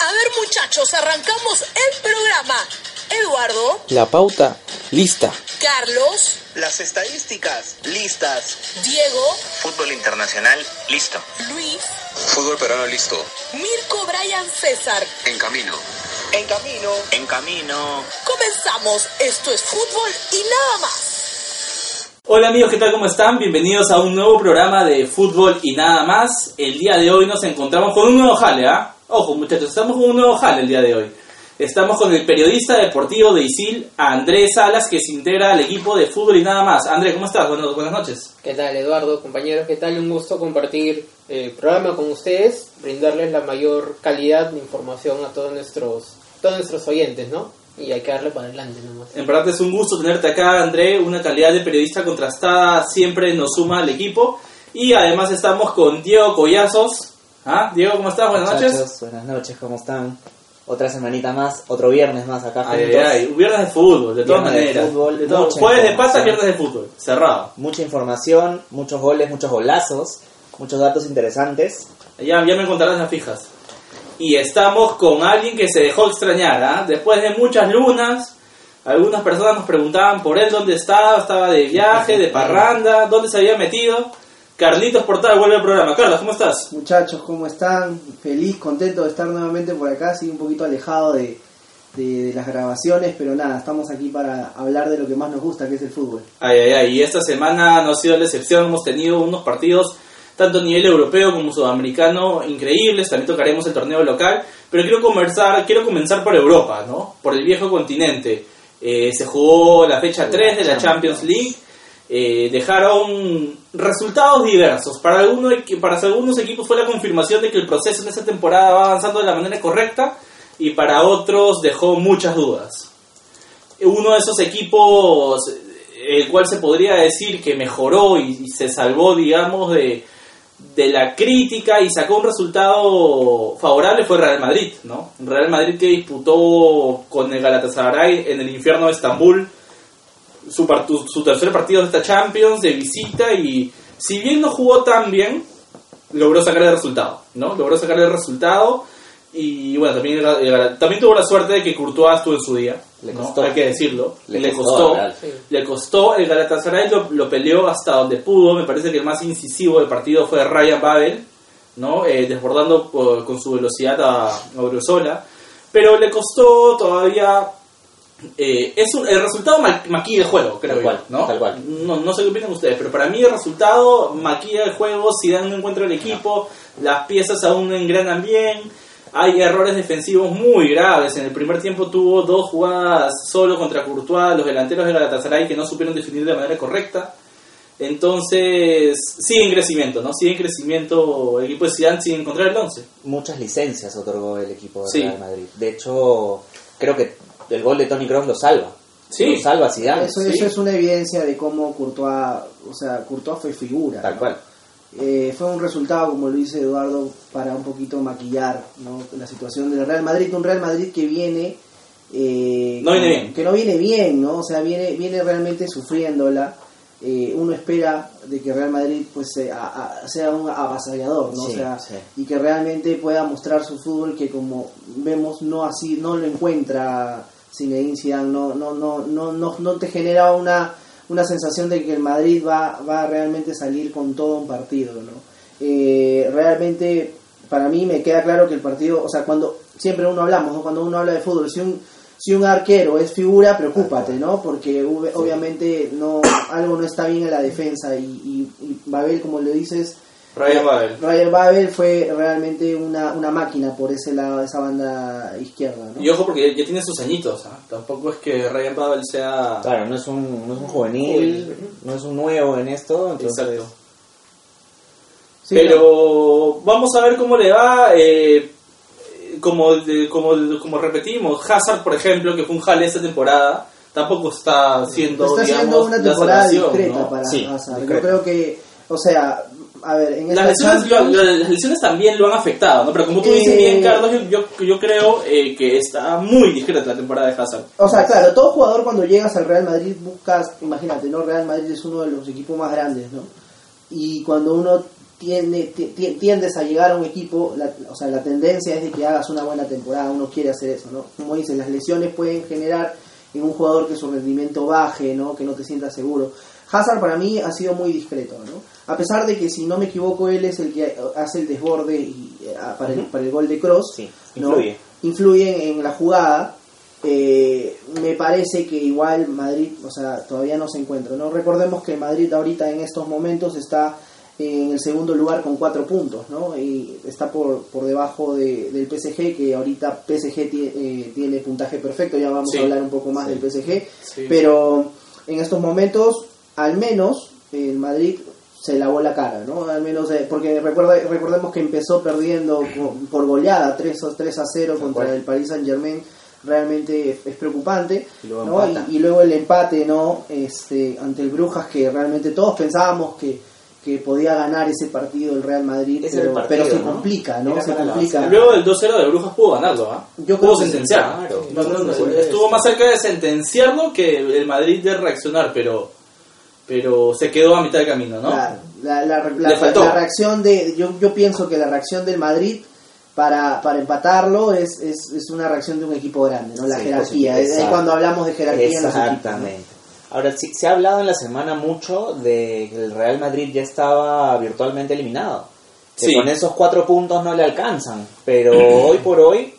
A ver muchachos, arrancamos el programa. Eduardo, La pauta lista. Carlos, Las estadísticas, listas. Diego, Fútbol internacional, listo. Luis, Fútbol peruano listo. Mirko, Brian, César. En camino. En camino. En camino. Comenzamos. Esto es fútbol y nada más. Hola amigos, ¿qué tal? ¿Cómo están? Bienvenidos a un nuevo programa de fútbol y nada más. El día de hoy nos encontramos con un nuevo jale, ¿ah? Ojo muchachos, estamos con un nuevo jale el día de hoy. Estamos con el periodista deportivo de ISIL, Andrés Salas, que se integra al equipo de fútbol y nada más. Andrés, ¿cómo estás? Buenas, buenas noches. ¿Qué tal Eduardo, compañeros? ¿Qué tal? Un gusto compartir el programa con ustedes, brindarles la mayor calidad de información a todos nuestros, todos nuestros oyentes, ¿no? Y hay que darle para adelante nomás. En verdad es un gusto tenerte acá, André. Una calidad de periodista contrastada siempre nos suma al equipo. Y además estamos con Diego Collazos. ¿Ah? Diego, ¿cómo estás? Buenas noches. Muchachos, buenas noches, ¿cómo están? Otra semanita más, otro viernes más acá Ay, juntos. ay, viernes de fútbol, de todas Viernes de maneras. fútbol, De todo- mucha Jueves de información. pata, viernes de fútbol. Cerrado. Mucha información, muchos goles, muchos golazos, muchos datos interesantes. Ya, ya me contarás las fijas. Y estamos con alguien que se dejó extrañar, ¿ah? Después de muchas lunas, algunas personas nos preguntaban por él dónde estaba, estaba de viaje, de parranda, dónde se había metido. Carlitos Portal vuelve al programa. Carlos, ¿cómo estás? Muchachos, ¿cómo están? Feliz, contento de estar nuevamente por acá, sí, un poquito alejado de, de- de las grabaciones, pero nada, estamos aquí para hablar de lo que más nos gusta, que es el fútbol. Ay, ay, ay, y esta semana no ha sido la excepción, hemos tenido unos partidos tanto a nivel europeo como sudamericano increíbles, también tocaremos el torneo local, pero quiero comenzar, quiero comenzar por Europa, ¿no? Por el viejo continente. Eh, se jugó la fecha 3 de la Champions League, eh, dejaron resultados diversos. Para, algunos, para algunos equipos fue la confirmación de que el proceso en esta temporada va avanzando de la manera correcta y para otros dejó muchas dudas. Uno de esos equipos el cual se podría decir que mejoró y, y se salvó digamos de, de la crítica y sacó un resultado favorable fue Real Madrid no Real Madrid que disputó con el Galatasaray en el infierno de Estambul su, partu- su tercer partido de esta Champions de visita y si bien no jugó tan bien logró sacar el resultado no logró sacar el resultado y bueno también, también tuvo la suerte de que Courtois estuvo en su día Le ¿no? costó. hay que decirlo Le le, costó, costó, ¿verdad? Sí. le costó el Galatasaray lo, lo peleó hasta donde pudo me parece que el más incisivo del partido fue Ryan Babel no Eh, desbordando por- con su velocidad a, a Odriozola pero le costó todavía eh, es un- el resultado ma- maquilla el juego, creo Tal yo, cual, ¿no? tal cual. No, no sé qué opinan ustedes, pero para mí el resultado maquilla el juego, si dan un encuentro el equipo, las piezas aún no engranan bien, hay errores defensivos muy graves. En el primer tiempo tuvo dos jugadas solo contra Courtois, los delanteros de Galatasaray que no supieron definir de manera correcta. Entonces, sigue en crecimiento, ¿no? Sigue en crecimiento el equipo de Zidane sin encontrar el 11. Muchas licencias otorgó el equipo de Sí. Real Madrid. De hecho, creo que el gol de Tony Kroos lo salva. Sí. Lo salva a Zidane. Eso, sí. eso es una evidencia de cómo Courtois, o sea, Courtois fue figura. Tal ¿no? cual. Eh, fue un resultado, como lo dice Eduardo, para un poquito maquillar ¿no? la situación del Real Madrid, un Real Madrid que viene... eh, No viene que- bien. Que no viene bien, ¿no? O sea, viene, viene realmente sufriéndola. Eh, uno espera de que Real Madrid pues sea, a- sea un avasallador, ¿no? Sí, o sea, sí. y que realmente pueda mostrar su fútbol que como vemos no así no lo encuentra Zinedine Zidane, no no no no no, no te genera una una sensación de que el Madrid va va a realmente salir con todo un partido, ¿no? Eh, realmente para mí me queda claro que el partido, o sea, cuando siempre uno hablamos, ¿no? cuando uno habla de fútbol, si un si un arquero es figura, preocúpate, ¿no? Porque ob- obviamente no algo no está bien en la defensa y, y, y Babel, como le dices, Ryan Babel. Ryan Babel fue realmente una, una máquina por ese lado, esa banda izquierda, ¿no? Y ojo porque ya, ya tiene sus añitos, ¿ah? Tampoco es que Ryan Babel sea... Claro, no es un, no es un juvenil, no es un nuevo en esto. Entonces, Exacto. Sí, Pero vamos a ver cómo le va. eh, como, de- como, como repetimos, Hazard, por ejemplo, que fue un jale esta temporada, tampoco está siendo, Está digamos, siendo una temporada discreta ¿no? para Sí, Hazard. Yo creo que, o sea, a ver, en Las lesiones, las lesiones también lo han afectado, ¿no? Pero como tú dices bien, Carlos, yo, yo, yo creo eh, que está muy discreta la temporada de Hazard. O sea, claro, todo jugador cuando llegas al Real Madrid buscas, imagínate, ¿no? Real Madrid es uno de los equipos más grandes, ¿no? Y cuando uno tiende, ti- ti- tiendes a llegar a un equipo, la, o sea, la tendencia es de que hagas una buena temporada, uno quiere hacer eso, ¿no? Como dicen, las lesiones pueden generar en un jugador que su rendimiento baje, ¿no? Que no te sientas seguro. Hazard para mí ha sido muy discreto, ¿no? A pesar de que, si no me equivoco, él es el que hace el desborde y, eh, para, el, para el gol de Cross, Sí, ¿no? influye. influye en la jugada. Eh, me parece que igual Madrid, o sea, todavía no se encuentra. No recordemos que Madrid ahorita en estos momentos está en el segundo lugar con cuatro puntos, ¿no? Y está por, por debajo de- del PSG, que ahorita PSG tie- eh, tiene puntaje perfecto. Ya vamos Sí. a hablar un poco más Sí. del PSG, Sí. pero en estos momentos, al menos el Madrid se lavó la cara, ¿no? Al menos, eh, porque recuerda, recordemos que empezó perdiendo por goleada 3, o 3 a 0 contra cual. el Paris Saint Germain, realmente es, es preocupante, Y luego ¿no? y luego el empate, ¿no? Este, ante el Brujas, que realmente todos pensábamos que, que podía ganar ese partido el Real Madrid, pero, el partido, pero se ¿no? complica, ¿no? Se complica. Luego del 2-0 de Brujas pudo ganarlo, ¿ah? Yo pudo sentenciar. claro. No, no, no, Por supuesto. estuvo más cerca de sentenciarlo que el Madrid de reaccionar, pero pero se quedó a mitad de camino, ¿no? Claro, la, la, la- Le faltó. la reacción de yo, yo pienso que la reacción del Madrid para, para empatarlo es, es, es una reacción de un equipo grande, ¿no? La Sí, jerarquía, es, cuando hablamos de jerarquía en los equipos. ¿no? Ahora, sí, se ha hablado en la semana mucho de que el Real Madrid ya estaba virtualmente eliminado. Que Sí. con esos cuatro puntos no le alcanzan. Pero hoy por hoy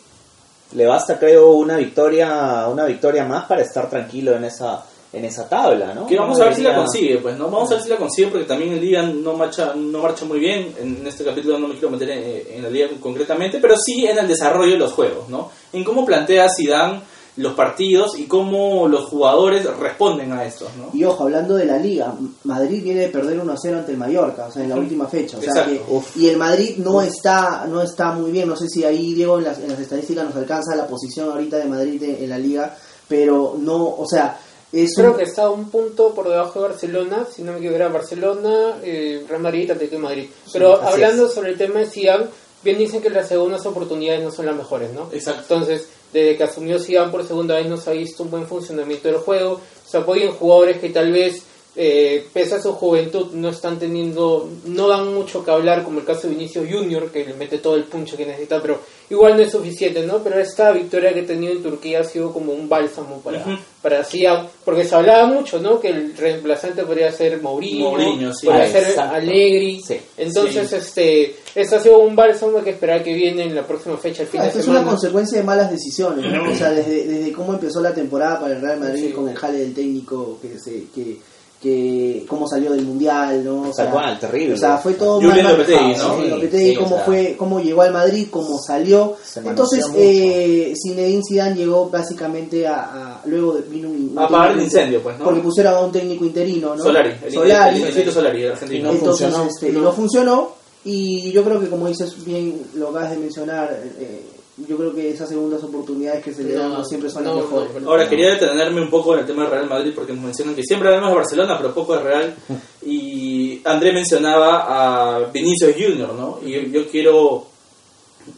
le basta, creo, una victoria, una victoria más para estar tranquilo en esa, en esa tabla, ¿no? Que vamos No a ver si la consigue, pues, ¿no? Vamos a ver si la consigue porque también el día no marcha, no marcha muy bien. En este capítulo no me quiero meter en, en la liga concretamente, pero sí en el desarrollo de los juegos, ¿no? En cómo plantea Zidane los partidos y cómo los jugadores responden a estos, ¿no? Y ojo, hablando de la liga, Madrid viene de perder 1-0 ante el Mallorca, o sea, en la última fecha. O sea que- y el Madrid no está no está muy bien, no sé si ahí, Diego, en las, en las estadísticas nos alcanza la posición ahorita de Madrid en, en la liga, pero no, o sea, es Creo un- que está un punto por debajo de Barcelona, si no me equivoco era Barcelona, eh, Real Madrid, Atlético de Madrid. Pero hablando sobre el tema de Zidane, bien dicen que las segundas oportunidades no son las mejores, ¿no? Exacto. Entonces, desde que asumió Zidane por segunda vez no se ha visto un buen funcionamiento del juego, se apoyan jugadores que tal vez eh, pese a su juventud no están teniendo, no dan mucho que hablar, como el caso de Vinicius Junior, que le mete todo el puncho que necesita, pero igual no es suficiente, ¿no? Pero esta victoria que ha tenido en Turquía ha sido como un bálsamo para, para Zidane, porque se hablaba mucho, ¿no? Que el reemplazante podría ser Mourinho, Mourinho, sí. podría Ah, ser exacto. Allegri, Sí. entonces Sí. este, este ha sido un bálsamo que esperar que viene en la próxima fecha, el fin Ah, de esto es semana. una consecuencia de malas decisiones, ¿no? O sea, desde, desde cómo empezó la temporada para el Real Madrid Sí. con el jale del técnico que se que que cómo salió del mundial, ¿no? O Tal cual, terrible. O sea, fue todo Julián mal Lopetegui, ¿no? Sí, Sí, Lopetegui, sí, o cómo sea. fue, cómo llegó al Madrid, cómo salió. Entonces, eh, Zinedine Zidane llegó básicamente a, a- luego de- vino un, un A apagar el técnico- incendio, pues, ¿no? Porque pusieron a un técnico interino, ¿no? Solari, el, Solari. el, el Instituto Solari, el argentino. No Entonces, funcionó. este, no. funcionó y yo creo que como dices bien, lo acabas de mencionar, eh, yo creo que esas segundas oportunidades que se le dan No, siempre son no, las mejores. no, pero- Ahora, quería detenerme un poco en el tema del Real Madrid porque nos mencionan que siempre hablamos de Barcelona, pero poco de Real. Y André mencionaba a Vinicius Junior, ¿no? Y yo, yo quiero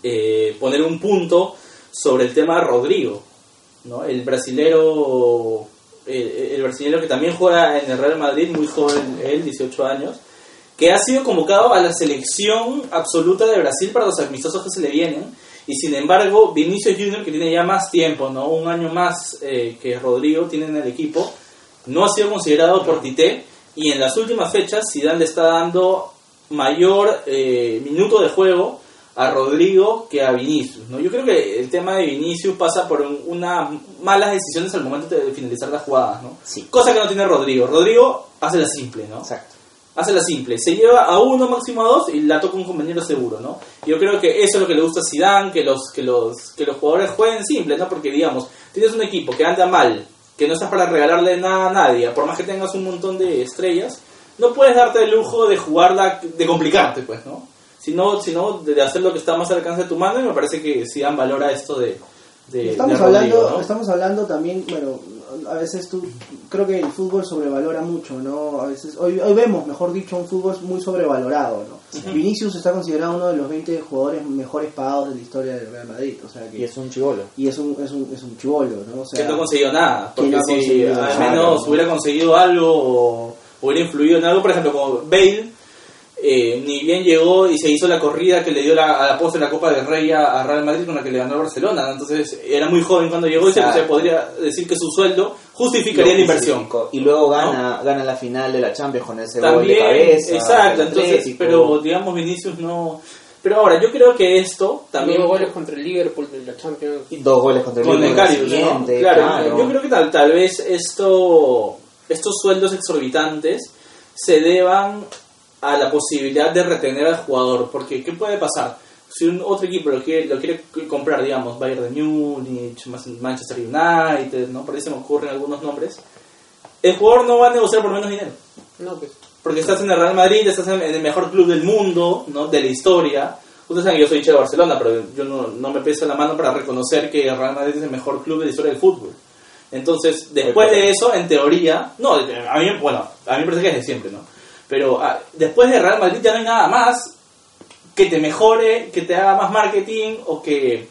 eh, poner un punto sobre el tema de Rodrigo, ¿no? El brasilero, eh, el brasilero que también juega en el Real Madrid, muy joven, él, 18 años, que ha sido convocado a la selección absoluta de Brasil para los amistosos que se le vienen. Y sin embargo, Vinicius Junior, que tiene ya más tiempo, ¿no? un año más eh, que Rodrigo, tiene en el equipo, no ha sido considerado por Tite. Y en las últimas fechas, Zidane le está dando mayor eh, minuto de juego a Rodrigo que a Vinicius. ¿no? Yo creo que el tema de Vinicius pasa por un- unas malas decisiones al momento de finalizar las jugadas. ¿no? Sí. Cosa que no tiene Rodrigo. Rodrigo hace la simple, ¿no? Exacto. Hace la simple, se lleva a uno máximo a dos y la toca un compañero seguro, ¿no? Yo creo que eso es lo que le gusta a Zidane, que los que los que los jugadores jueguen simple, ¿no? Porque digamos, tienes un equipo que anda mal, que no estás para regalarle nada a nadie, por más que tengas un montón de estrellas, no puedes darte el lujo de jugarla, de complicarte, pues, ¿no? sino, sino de hacer lo que está más al alcance de tu mano y me parece que Zidane valora esto de, de, Estamos de hablando, estamos hablando también, bueno, a veces tú, creo que el fútbol sobrevalora mucho, ¿no? A veces, hoy, hoy vemos, mejor dicho, un fútbol muy sobrevalorado, ¿no? Vinicius está considerado uno de los 20 jugadores mejores pagados de la historia del Real Madrid, o sea que... Y es un chivolo. y es un, es un, es un chivolo, ¿no? O sea, que no consiguió nada. que Porque no ha si conseguido al menos ¿no? hubiera conseguido algo o hubiera influido en algo, por ejemplo, como Bale, eh, ni bien llegó y se hizo la corrida que le dio la, a la postre la Copa del Rey a, a Real Madrid con la que le ganó a Barcelona. ¿no? Entonces era muy joven cuando llegó y se, podría decir que su sueldo justificaría la inversión. Y luego gana, gana la final de la Champions con ese gol de También, cabeza. exacto, el entonces, pero digamos Vinicius no... Pero ahora, yo creo que esto También también... goles contra el Liverpool de la Champions. Y dos goles contra el con el Liverpool Carius, ¿no? siguiente, Claro, claro. yo creo que tal, tal vez esto, estos sueldos exorbitantes se deban a la posibilidad de retener al jugador, porque ¿qué puede pasar? Si un otro equipo lo quiere, lo quiere comprar, digamos, Bayern de Múnich, Manchester United, ¿no? Por ahí se me ocurren algunos nombres, el jugador no va a negociar por menos dinero. No, pues. Porque estás en el Real Madrid, estás en el mejor club del mundo, ¿no? De la historia. Ustedes saben que yo soy hincha de Barcelona, pero yo no, no me pesa la mano para reconocer que el Real Madrid es el mejor club de la historia del fútbol. Entonces, después de eso, en teoría, no, a mí, bueno, a mí me parece que es de siempre, ¿no? Pero ah, después de Real Madrid ya no hay nada más que te mejore, que te haga más marketing o que,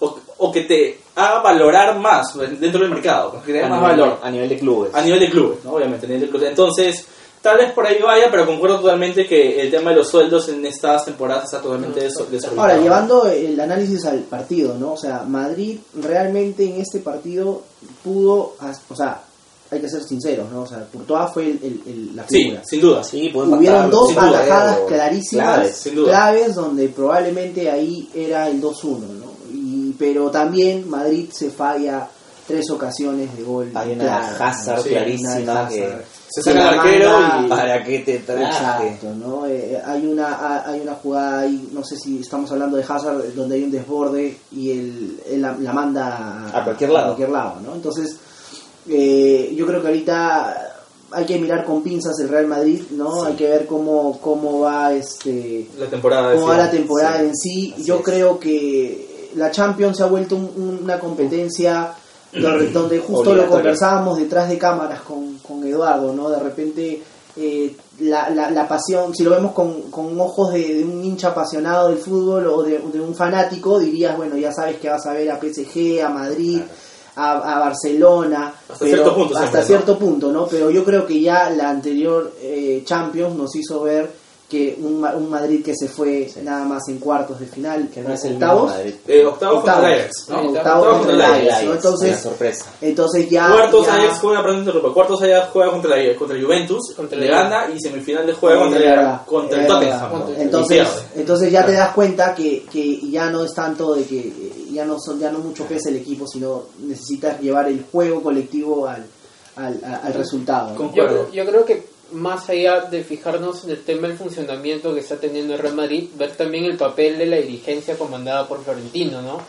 o, o que te haga valorar más dentro del mercado, que te a haga más nivel, valor. a nivel de clubes. A nivel de clubes, ¿no? Obviamente, a nivel de clubes. Entonces, tal vez por ahí vaya, pero concuerdo totalmente que el tema de los sueldos en estas temporadas está totalmente deso- desorbitado. Ahora, llevando el análisis al partido, ¿no? O sea, Madrid realmente en este partido pudo, o sea, hay que ser sinceros, ¿no? O sea, Courtois fue el, el- el- la Sí, figura. sin duda. Sí, Hubieron dos duda, atajadas pero clarísimas, claves. sin duda. claves, donde probablemente ahí era el 2-1, ¿no? Y, pero también Madrid se falla tres ocasiones de gol. Hay una claras, Hazard Sí, clarísima que... Hazard. Se saca el arquero y- ¿Para qué te traje? Exacto, ¿no? Eh, hay una ha- hay una jugada ahí, no sé si estamos hablando de Hazard, donde hay un desborde y él, él la, la manda A cualquier lado. cualquier lado, ¿no? Entonces, eh, yo creo que ahorita hay que mirar con pinzas el Real Madrid, ¿no? Hay que ver cómo, cómo va este La temporada. cómo va la temporada sí, en sí. así Yo es. creo que la Champions se ha vuelto un- una competencia donde, donde justo lo conversábamos detrás de cámaras con, con Eduardo, ¿no? De repente eh, la, la, la pasión, si lo vemos con, con ojos de, de un hincha apasionado del fútbol o de, de un fanático, dirías, bueno, ya sabes que vas a ver a PSG, a Madrid. A, a Barcelona Hasta cierto punto hasta siempre, ¿no? cierto punto no pero yo creo que ya la anterior eh, Champions nos hizo ver que un, Ma- un Madrid que se fue nada más en cuartos de final Que no es el octavos. Eh, octavos contra el Octavos. Ajax, ¿no? Octavos Octavos contra el Ajax, Ajax. ¿no? Entonces- Una sorpresa. entonces ya Cuartos ya- Ajax juega, perdón, te interrumpo. Cuartos Ajax juega contra, la- contra Juventus, Contra le gana y semifinales juega contra, contra el Tottenham. entonces entonces ya te das cuenta que, que ya no es tanto de que eh, ya no son ya no mucho pesa el equipo sino necesitas llevar el juego colectivo al al, al resultado ¿no? Yo, yo creo que más allá de fijarnos en el tema del funcionamiento que está teniendo el Real Madrid, ver también el papel de la dirigencia comandada por Florentino, ¿no?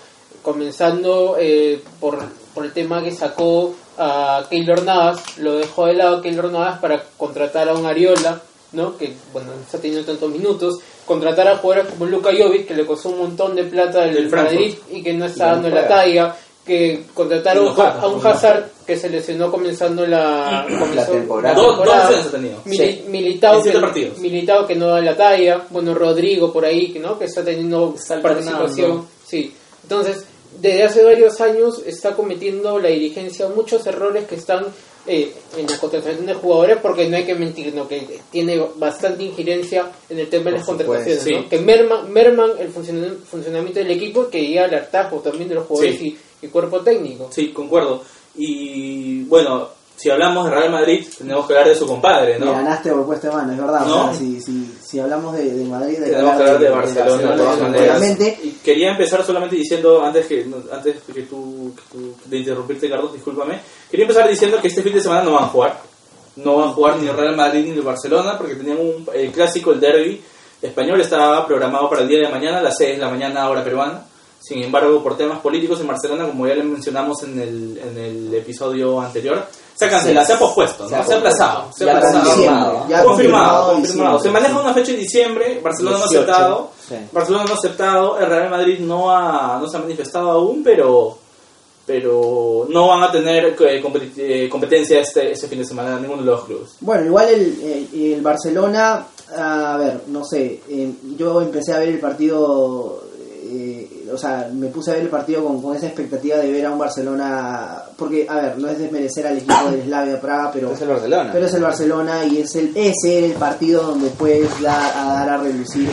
Comenzando eh, por, por el tema que sacó a Keylor Navas, lo dejó de lado Keylor Navas para contratar a un Ariola, ¿no? Que, bueno, no está teniendo tantos minutos, contratar a jugadores como Luka Jovic, que le costó un montón de plata del. Madrid y que no está dando la talla, que contratar a no un, juega. a un Hazard que se lesionó comenzando la, comenzó- temporada. Dos, dos lesiones ha tenido. Mili- Sí. Militao, En siete que. Militao que no da la talla, bueno, Rodrigo por ahí, que ¿no? que está teniendo participación. Sí. Entonces, desde hace varios años está cometiendo la dirigencia muchos errores que están eh, en la contratación de jugadores, porque no hay que mentir, ¿no? que tiene bastante injerencia en el tema de las contrataciones, ¿no? sí. que merman, merman el funcionamiento, funcionamiento del equipo, que llega al hartazgo también de los jugadores Sí. y, y cuerpo técnico. Sí, concuerdo. Y bueno, si hablamos de Real Madrid, tenemos que hablar de su compadre, ¿no? ganaste por puesta de mano, es verdad. ¿No? O sea, si, si, si hablamos de, de Madrid, de Tenemos que hablar de Barcelona de todas maneras. Y quería empezar solamente diciendo, antes que antes que tú, que tú- de interrumpirte, Carlos, discúlpame, quería empezar diciendo que este fin de semana no van a jugar. No van a jugar ni el Real Madrid ni el Barcelona, porque tenían un, el clásico, el derby español, estaba programado para el día de mañana, a las 6 de la mañana, hora peruana. Sin embargo, por temas políticos en Barcelona, como ya le mencionamos en el, en el episodio anterior, se ha cancelado, se ha pospuesto, ¿no? Se ha aplazado. Se ha aplazado. confirmado. Ya confirmado, confirmado confirmado. Se maneja una fecha en diciembre, Barcelona no ha 18, aceptado. sí. Barcelona no ha aceptado, el Real Madrid no, ha, no se ha manifestado aún, pero pero no van a tener eh, eh, competencia este, este fin de semana ninguno de los clubes. Bueno, igual el, el, el Barcelona, a ver, no sé, eh, yo empecé a ver el partido, eh, o sea, me puse a ver el partido con, con esa expectativa de ver a un Barcelona, porque, a ver, no es desmerecer al equipo del Slavia Praga, pero, Es el Barcelona. pero es el Barcelona y es el ese el partido donde puedes dar a, dar a relucir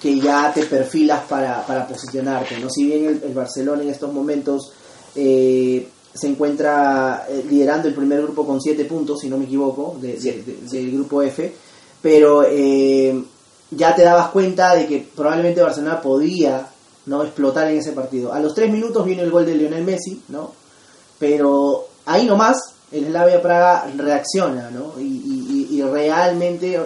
que ya te perfilas para, para posicionarte, ¿no? Si bien el, el Barcelona en estos momentos eh, se encuentra eh, liderando el primer grupo con 7 puntos, si no me equivoco, de- de- de- del grupo F, pero eh, ya te dabas cuenta de que probablemente Barcelona podía no explotar en ese partido. A los 3 minutos viene el gol de Lionel Messi, ¿no? Pero ahí nomás el Slavia Praga reacciona, ¿no? Y, y- y- y realmente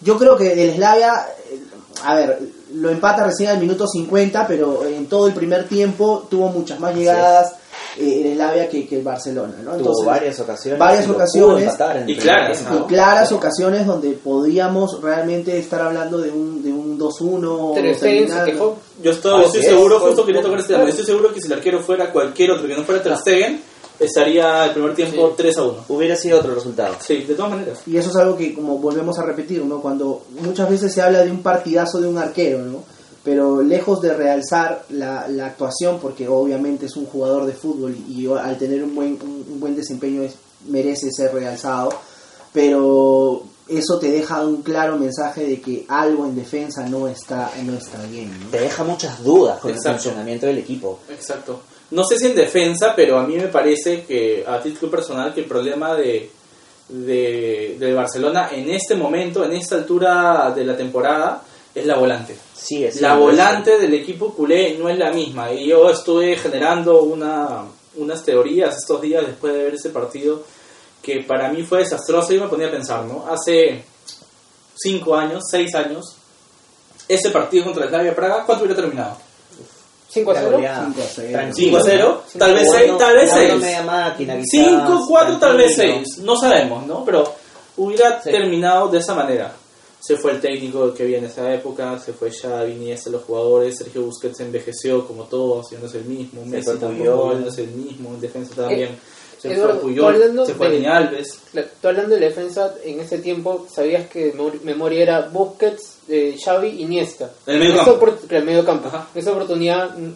yo creo que el Slavia, eh, a ver, lo empata recién al minuto 50, pero en todo el primer tiempo tuvo muchas más llegadas eh, el Slavia que, que el Barcelona, ¿no? Tuvo Entonces, varias ocasiones. varias ocasiones. empatar en Y claras. ¿no? y claras ocasiones donde podíamos realmente estar hablando de un, de un 2-1 Ter Stegen se terminando. quejó. Yo estoy, Así estoy es, seguro, justo quería tocar este tema, estoy seguro que si el arquero fuera cualquier otro que no fuera Ter Stegen, estaría el primer tiempo Sí. 3 a 1. Hubiera sido otro resultado. Sí, de todas maneras. Y eso es algo que como volvemos a repetir, ¿no? Cuando muchas veces se habla de un partidazo de un arquero, ¿no? Pero lejos de realzar la, la actuación, porque obviamente es un jugador de fútbol y, y al tener un buen, un, un buen desempeño es- merece ser realzado, pero eso te deja un claro mensaje de que algo en defensa no está, no está bien, ¿no? Te deja muchas dudas con Exacto. el funcionamiento del equipo. Exacto. No sé si en defensa, pero a mí me parece que a título personal que el problema de, de, de Barcelona en este momento, en esta altura de la temporada, es la volante. Sí, es la volante del equipo culé no es la misma. Y yo estuve generando una, unas teorías estos días después de ver ese partido que para mí fue desastroso y me ponía a pensar, ¿no? Hace 5 años, 6 años, ese partido contra el Slavia Praga, ¿cuánto hubiera terminado? 5 a 0. Ya, 5 a 0. tranquilo. 5 a 0, tal vez Jugando- 6, tal vez jugando 6. media máquina, quizás, 5, 4, tal vez tranquilo. 6. No sabemos, ¿no? Pero hubiera Sí. terminado de esa manera. Se fue el técnico que había en esa época, se fue Xavi, Iniesta, los jugadores, Sergio Busquets envejeció como todos, ya no es el mismo, Messi tampoco Puyol. ya no es el mismo, en defensa también. se Eduardo, fue hablando Puyol, se fue de- Dani Alves. Claro, Tú hablando de la defensa, en ese tiempo sabías que mem- memoria era Busquets, eh, Xavi, Iniesta. El medio En el medio campo. En esa oportunidad, mm,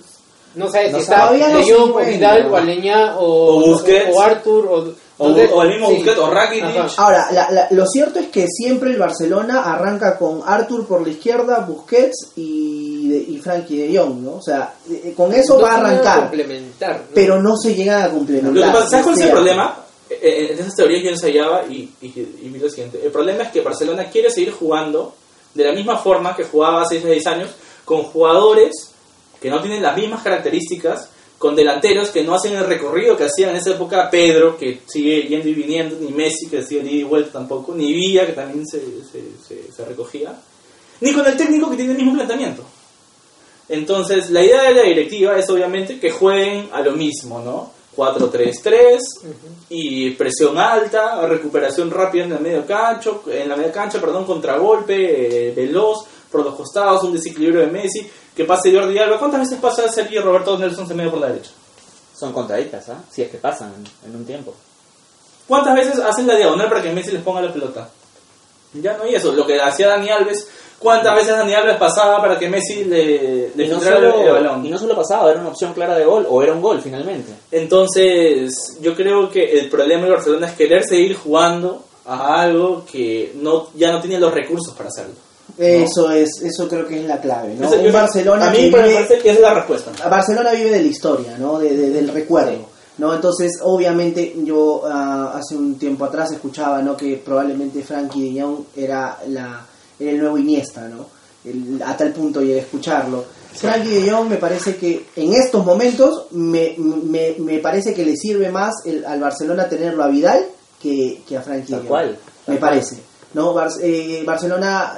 no sabes No si está Jong, o. Vidal, o Aleñá, o, O Busquets. o Arthur, o, O, entonces, o el mismo sí. Busquets, o Rakitic. Ajá. Ahora, la- la- lo cierto es que siempre el Barcelona arranca con Arthur por la izquierda, Busquets y, de- y Frankie de Jong, ¿no? O sea, eh, con eso No va a arrancar, complementar. ¿no? pero no se llega a Lo que complementar. pasa, ¿sabes cuál es el problema? Eh, eh, En esas teorías yo ensayaba y, y, y vi lo siguiente. El problema es que Barcelona quiere seguir jugando de la misma forma que jugaba hace 6 años, con jugadores que no tienen las mismas características, con delanteros que no hacen el recorrido que hacía en esa época Pedro, que sigue yendo y viniendo, ni Messi, que sigue ida y vuelta tampoco, ni Villa, que también se, se, se- se recogía, ni con el técnico que tiene el mismo planteamiento. Entonces, la idea de la directiva es obviamente que jueguen a lo mismo, ¿no? 4-3-3 y presión alta, recuperación rápida en el medio cancho, en la media cancha, perdón, contragolpe, eh, veloz, por los costados, un desequilibrio de Messi, que pase Jordi Alba. ¿Cuántas veces pasa Sergio Roberto Nelson se medio por la derecha? Son contradictas, ¿ah? Si es que pasan en, un tiempo. ¿Cuántas veces hacen la diagonal para que Messi les ponga la pelota? Ya no hay eso. Lo que hacía Dani Alves, ¿cuántas veces Dani Alves pasaba para que Messi le, le no, filtrara el- solo, balón? y no solo pasaba, era una opción clara de gol, o era un gol finalmente. Entonces, yo creo que el problema de Barcelona es querer seguir jugando a algo que no ya no tiene los recursos para hacerlo. Eso es, eso creo que es la clave, ¿no? Yo- Barcelona a mí me parece que es la respuesta. Barcelona vive de la historia, ¿no? De, de- del recuerdo, ¿no? Entonces, obviamente, yo ah, hace un tiempo atrás escuchaba, ¿no? Que probablemente Frankie de Jong era, la, era el nuevo Iniesta, ¿no? El- a tal punto llegué a escucharlo. Frankie de Jong me parece que en estos momentos me, me, me parece que le sirve más el- al Barcelona tenerlo a Vidal que, que a Frankie de Jong. cual, me cual. parece. ¿no? Bar- eh, Barcelona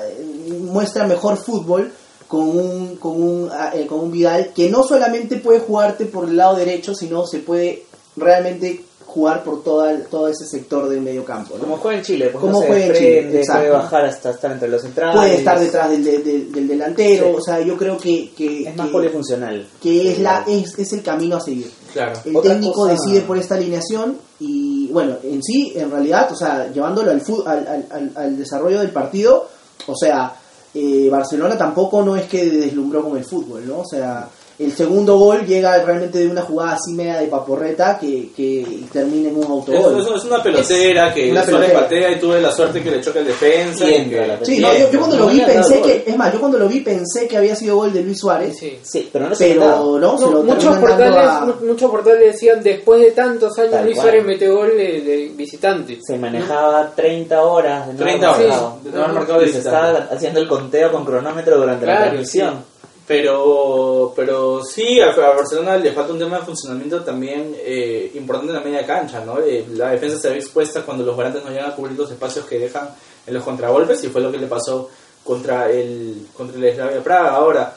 muestra mejor fútbol con un, con un, ah, eh, con un Vidal que no solamente puede jugarte por el lado derecho, sino se puede realmente jugar por toda, todo ese sector del medio campo. ¿no? Como juega en Chile, pues Como no juega en Chile, exacto. puede bajar hasta estar entre los centrales. Puede estar detrás del, del- del- del delantero, Sí. o sea, yo creo que, que, Es más que- polifuncional. que es, la, es, es el camino a seguir. Claro. El Otra técnico cosa- decide por esta alineación y bueno, en sí, en realidad, o sea, llevándolo al, fu- al, al- al- al desarrollo del partido, o sea, eh, Barcelona tampoco no es que deslumbró con el fútbol, ¿no? O sea, el segundo gol llega realmente de una jugada así media de paporreta que, que termina en un autogol. es- es una pelotera que una Suárez pelotera. patea y tuve la suerte que le choca el defensa. Y y entra que- la Sí, no, yo, yo cuando no lo vi pensé que, es más, yo cuando lo vi pensé que había sido gol de Luis Suárez, Sí. Sí, pero no se pero notaba. no, se No, lo muchos, portales, a- muchos portales decían después de tantos años Tal Luis cual. Suárez mete gol de, de visitante. Se manejaba 30 horas de no 30 haber horas marcado. de no haber marcado de Y se estaba haciendo el conteo con cronómetro durante la transmisión. Pero, pero sí, a, a Barcelona le falta un tema de funcionamiento también eh, importante en la media cancha, ¿no? Eh, la defensa se ve expuesta cuando los volantes no llegan a cubrir los espacios que dejan en los contragolpes y fue lo que le pasó contra el contra el Slavia Praga. Ahora,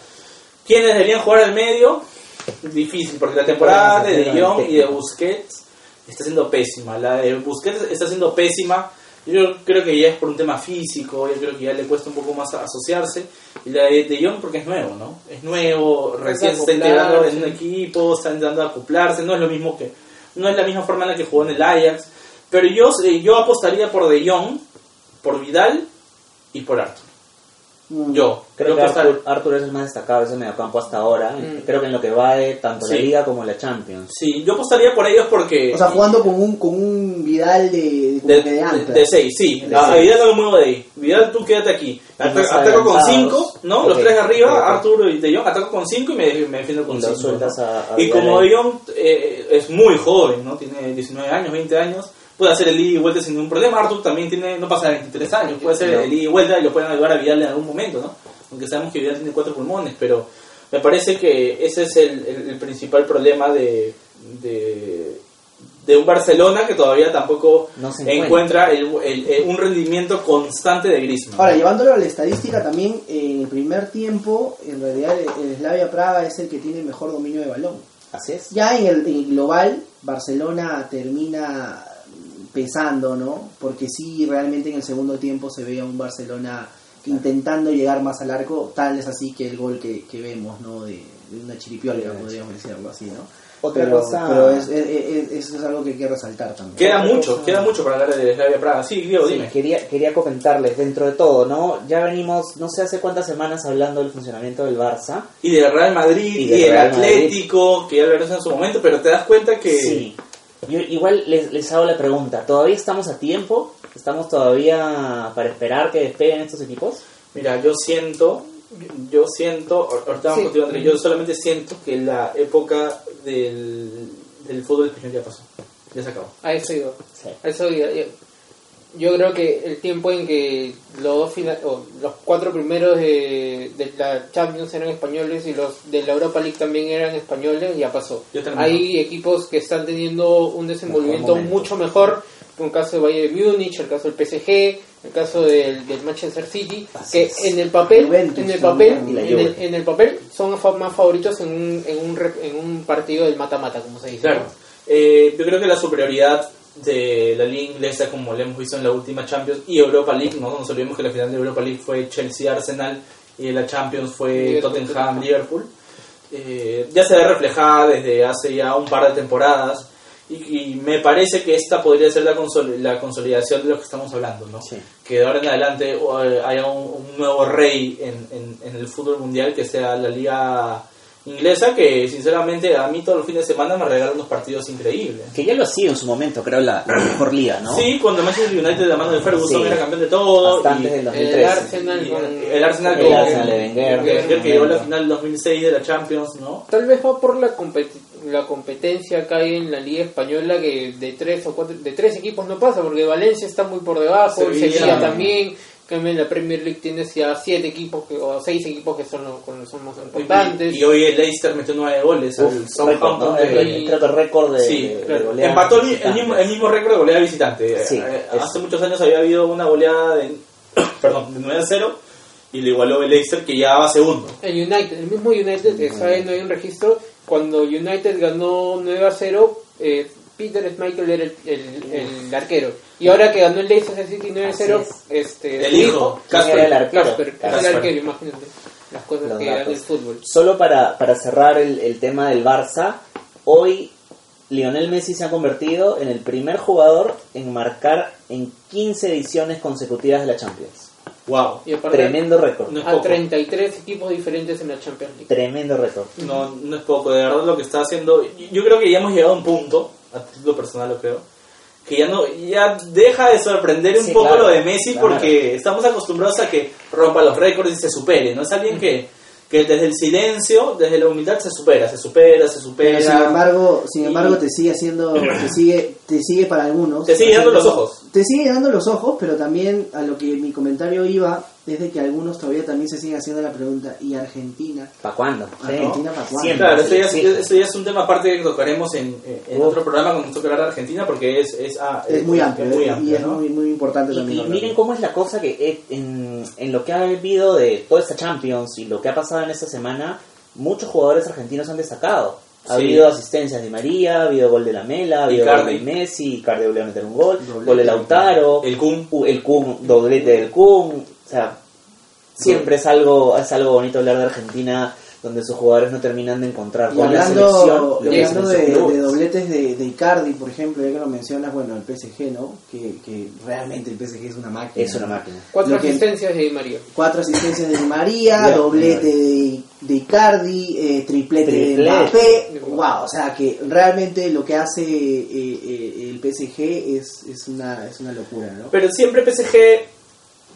¿quiénes deberían jugar al medio? Difícil, porque la temporada de De Jong y de Busquets está siendo pésima. La de Busquets está siendo pésima. Yo creo que ya es por un tema físico, yo creo que ya le cuesta un poco más asociarse. Y la de De Jong porque es nuevo, ¿no? Es nuevo, recién se está integrando en un equipo, está intentando acoplarse, no es lo mismo que... No es la misma forma en la que jugó en el Ajax. Pero yo, eh, yo apostaría por De Jong, por Vidal y por Arthur. Mm. Yo. Creo yo que Artur, Artur es el más destacado de ese mediocampo hasta ahora. Mm. Creo que en lo que va de tanto la Sí. Liga como la Champions. Sí, yo apostaría por ellos porque... O sea, jugando con un, con un Vidal de, De, de, de de 6, sí. De a, a seis. Vidal no lo muevo de ahí. Vidal, tú quédate aquí. Ata- más ataco con adelantados. 5, ¿no? Los Ok, tres de arriba, ok, ok. Arturo y De Jong. Ataco con 5 y me, me defiendo con Y lo 5. sueltas a- a Y como. De Jong eh, es muy joven, ¿no? Tiene 19 años, 20 años. Puede hacer el ida y vuelta sin ningún problema. Artur también tiene, no pasa de 23 años. Puede hacer el ida y vuelta y lo pueden ayudar a Vidal en algún momento, ¿no? Aunque sabemos que Vidal tiene cuatro pulmones, pero me parece que ese es el, el- el principal problema de, de, de un Barcelona que todavía tampoco No se encuentra el- el- el- un rendimiento constante de Griezmann. Ahora, llevándolo a la estadística también, en el primer tiempo, en realidad el, el Slavia Praga es el que tiene mejor dominio de balón. Así es. Ya en el, en el global, Barcelona termina pesando, ¿no? Porque sí, realmente en el segundo tiempo se ve a un Barcelona intentando llegar más al arco, tal es así que el gol que, que vemos, ¿no? De, de una chiripiola, podríamos decirlo así, ¿no? Otra pero, cosa- pero es, es- es- eso es algo que hay que resaltar también. queda otra mucho, cosa- queda mucho para hablar de Slavia Praga. Sí, Diego, Sí, dime. quería, quería comentarles, dentro de todo, ¿no? Ya venimos, no sé hace cuántas semanas hablando del funcionamiento del Barça. Y del Real Madrid, Y del. Atlético, que ya hablaremos en su momento, pero te das cuenta que... Sí. Yo igual les, les hago la pregunta, ¿todavía estamos a tiempo? ¿Estamos todavía para esperar que despeguen estos equipos? Mira, yo siento, yo siento, ahor- ahorita vamos Sí. contigo, Andrés, yo solamente siento que la época del, del fútbol español ya pasó, ya se acabó. A eso iba. Sí. A eso iba. Yo, creo que el tiempo en que los dos fina- o los cuatro primeros de, de la Champions eran españoles y los de la Europa League también eran españoles ya pasó. Hay equipos que están teniendo un desenvolvimiento mucho mejor. Un caso de Bayern de Múnich, el caso del PSG, el caso del, del Manchester City, Así que es. en el papel, Juventus en el papel, en el, en el papel son más favoritos en un, en un, en un partido del mata-mata, como se dice. Claro, eh, yo creo que la superioridad de la liga inglesa, como lo hemos visto en la última Champions y Europa League, no nos olvidemos que la final de Europa League fue Chelsea-Arsenal y la Champions fue Liverpool, Tottenham-Liverpool, eh, ya se ve reflejada desde hace ya un par de temporadas y, y me parece que esta podría ser la, consol- la consolidación de lo que estamos hablando, ¿no? Sí. que de ahora en adelante eh, haya un, un nuevo rey en, en- en el fútbol mundial que sea la liga inglesa que sinceramente a mí todos los fines de semana me regalan unos partidos increíbles Que ya lo ha sido en su momento, creo, la, la mejor liga, ¿no? sí cuando el Manchester United de la mano de Ferguson Sí. era campeón de todo Hasta antes y- El 2013. Arsenal y- con... el Arsenal El con- Arsenal de Wenger. de Wenger que llegó a la final del 2006 de la Champions ¿no? Tal vez va por la, competi- la competencia que hay en la liga española que de tres o cuatro, de tres equipos no pasa porque Valencia está muy por debajo, Sevilla. Sevilla también, en la Premier League tienes ya siete equipos que- o seis equipos que son los, con- son más importantes. y, y hoy el Leicester metió nueve goles al Southampton ¿no? de- El- creo que récord de, Sí, de claro. goleada empató el, el visitante. mismo, el mismo récord de goleada visitante. Sí, Eh, Hace muchos años había habido una goleada de, perdón, de 9 a 0 y le igualó el Leicester que ya va segundo. El United, el mismo United, que sabe, no hay un registro. Cuando United ganó 9 a 0, eh, Peter Schmeichel era el, el- el arquero. Y ahora que ganó el Leicester City 9 a 0, Así este, El hijo, ¿Quién Casper. era el arquero? Casper, es el Casper. arquero, imagínate. Las cosas Los que datos. el fútbol. Solo para, para cerrar el, el tema del Barça, hoy Lionel Messi se ha convertido en el primer jugador en marcar en 15 ediciones consecutivas de la Champions. Wow. Y aparte, Tremendo récord. No es a poco. 33 equipos diferentes en la Champions League. Tremendo récord. No, no es poco, de verdad lo que está haciendo. Yo creo que ya hemos llegado a un punto, a título personal lo creo, que ya no ya deja de sorprender un Sí, poco claro, lo de Messi claro. porque estamos acostumbrados a que rompa los récords y se supere, ¿no? Es alguien que, que desde el silencio, desde la humildad se supera, se supera, se supera. Pero sin embargo, sin Y- embargo te sigue haciendo, te sigue, te sigue para algunos. Te sigue dando los ojos. Te sigue dando los ojos, pero también a lo que mi comentario iba es de que algunos todavía también se siguen haciendo la pregunta, ¿y Argentina? ¿Para cuándo? Argentina, ¿para cuándo? Siempre. Claro, eso ya, es- Sí. eso ya es un tema aparte que tocaremos en, otro programa cuando nos toque hablar de Argentina porque es, es, ah, Es muy amplio, muy amplio, y es muy, muy importante Y, también. y miren cómo es la cosa que en, en lo que ha habido de toda esta Champions y lo que ha pasado en esta semana, muchos jugadores argentinos han destacado. Ha Sí. habido asistencias de María, ha habido gol de la Mela, ha habido Icardi. gol de Messi, Icardi volvió a meter un gol, Doblete gol de Lautaro, El Kun. el Kun, doblete del Kun, sea, siempre es algo, es algo bonito hablar de Argentina donde sus jugadores no terminan de encontrar Y con la hablando, y hablando de, de dobletes de, de Icardi, por ejemplo, ya que lo mencionas, bueno, el PSG, ¿no? Que, que realmente el PSG es una máquina. Es una máquina. Cuatro Lo que- asistencias de Di María. Cuatro asistencias de Di María, doblete de, de Icardi, eh, triplete, de Triplete. Mbappé. Wow, o sea que realmente lo que hace eh, eh, el PSG es, es, una, es una locura, ¿no? Pero siempre PSG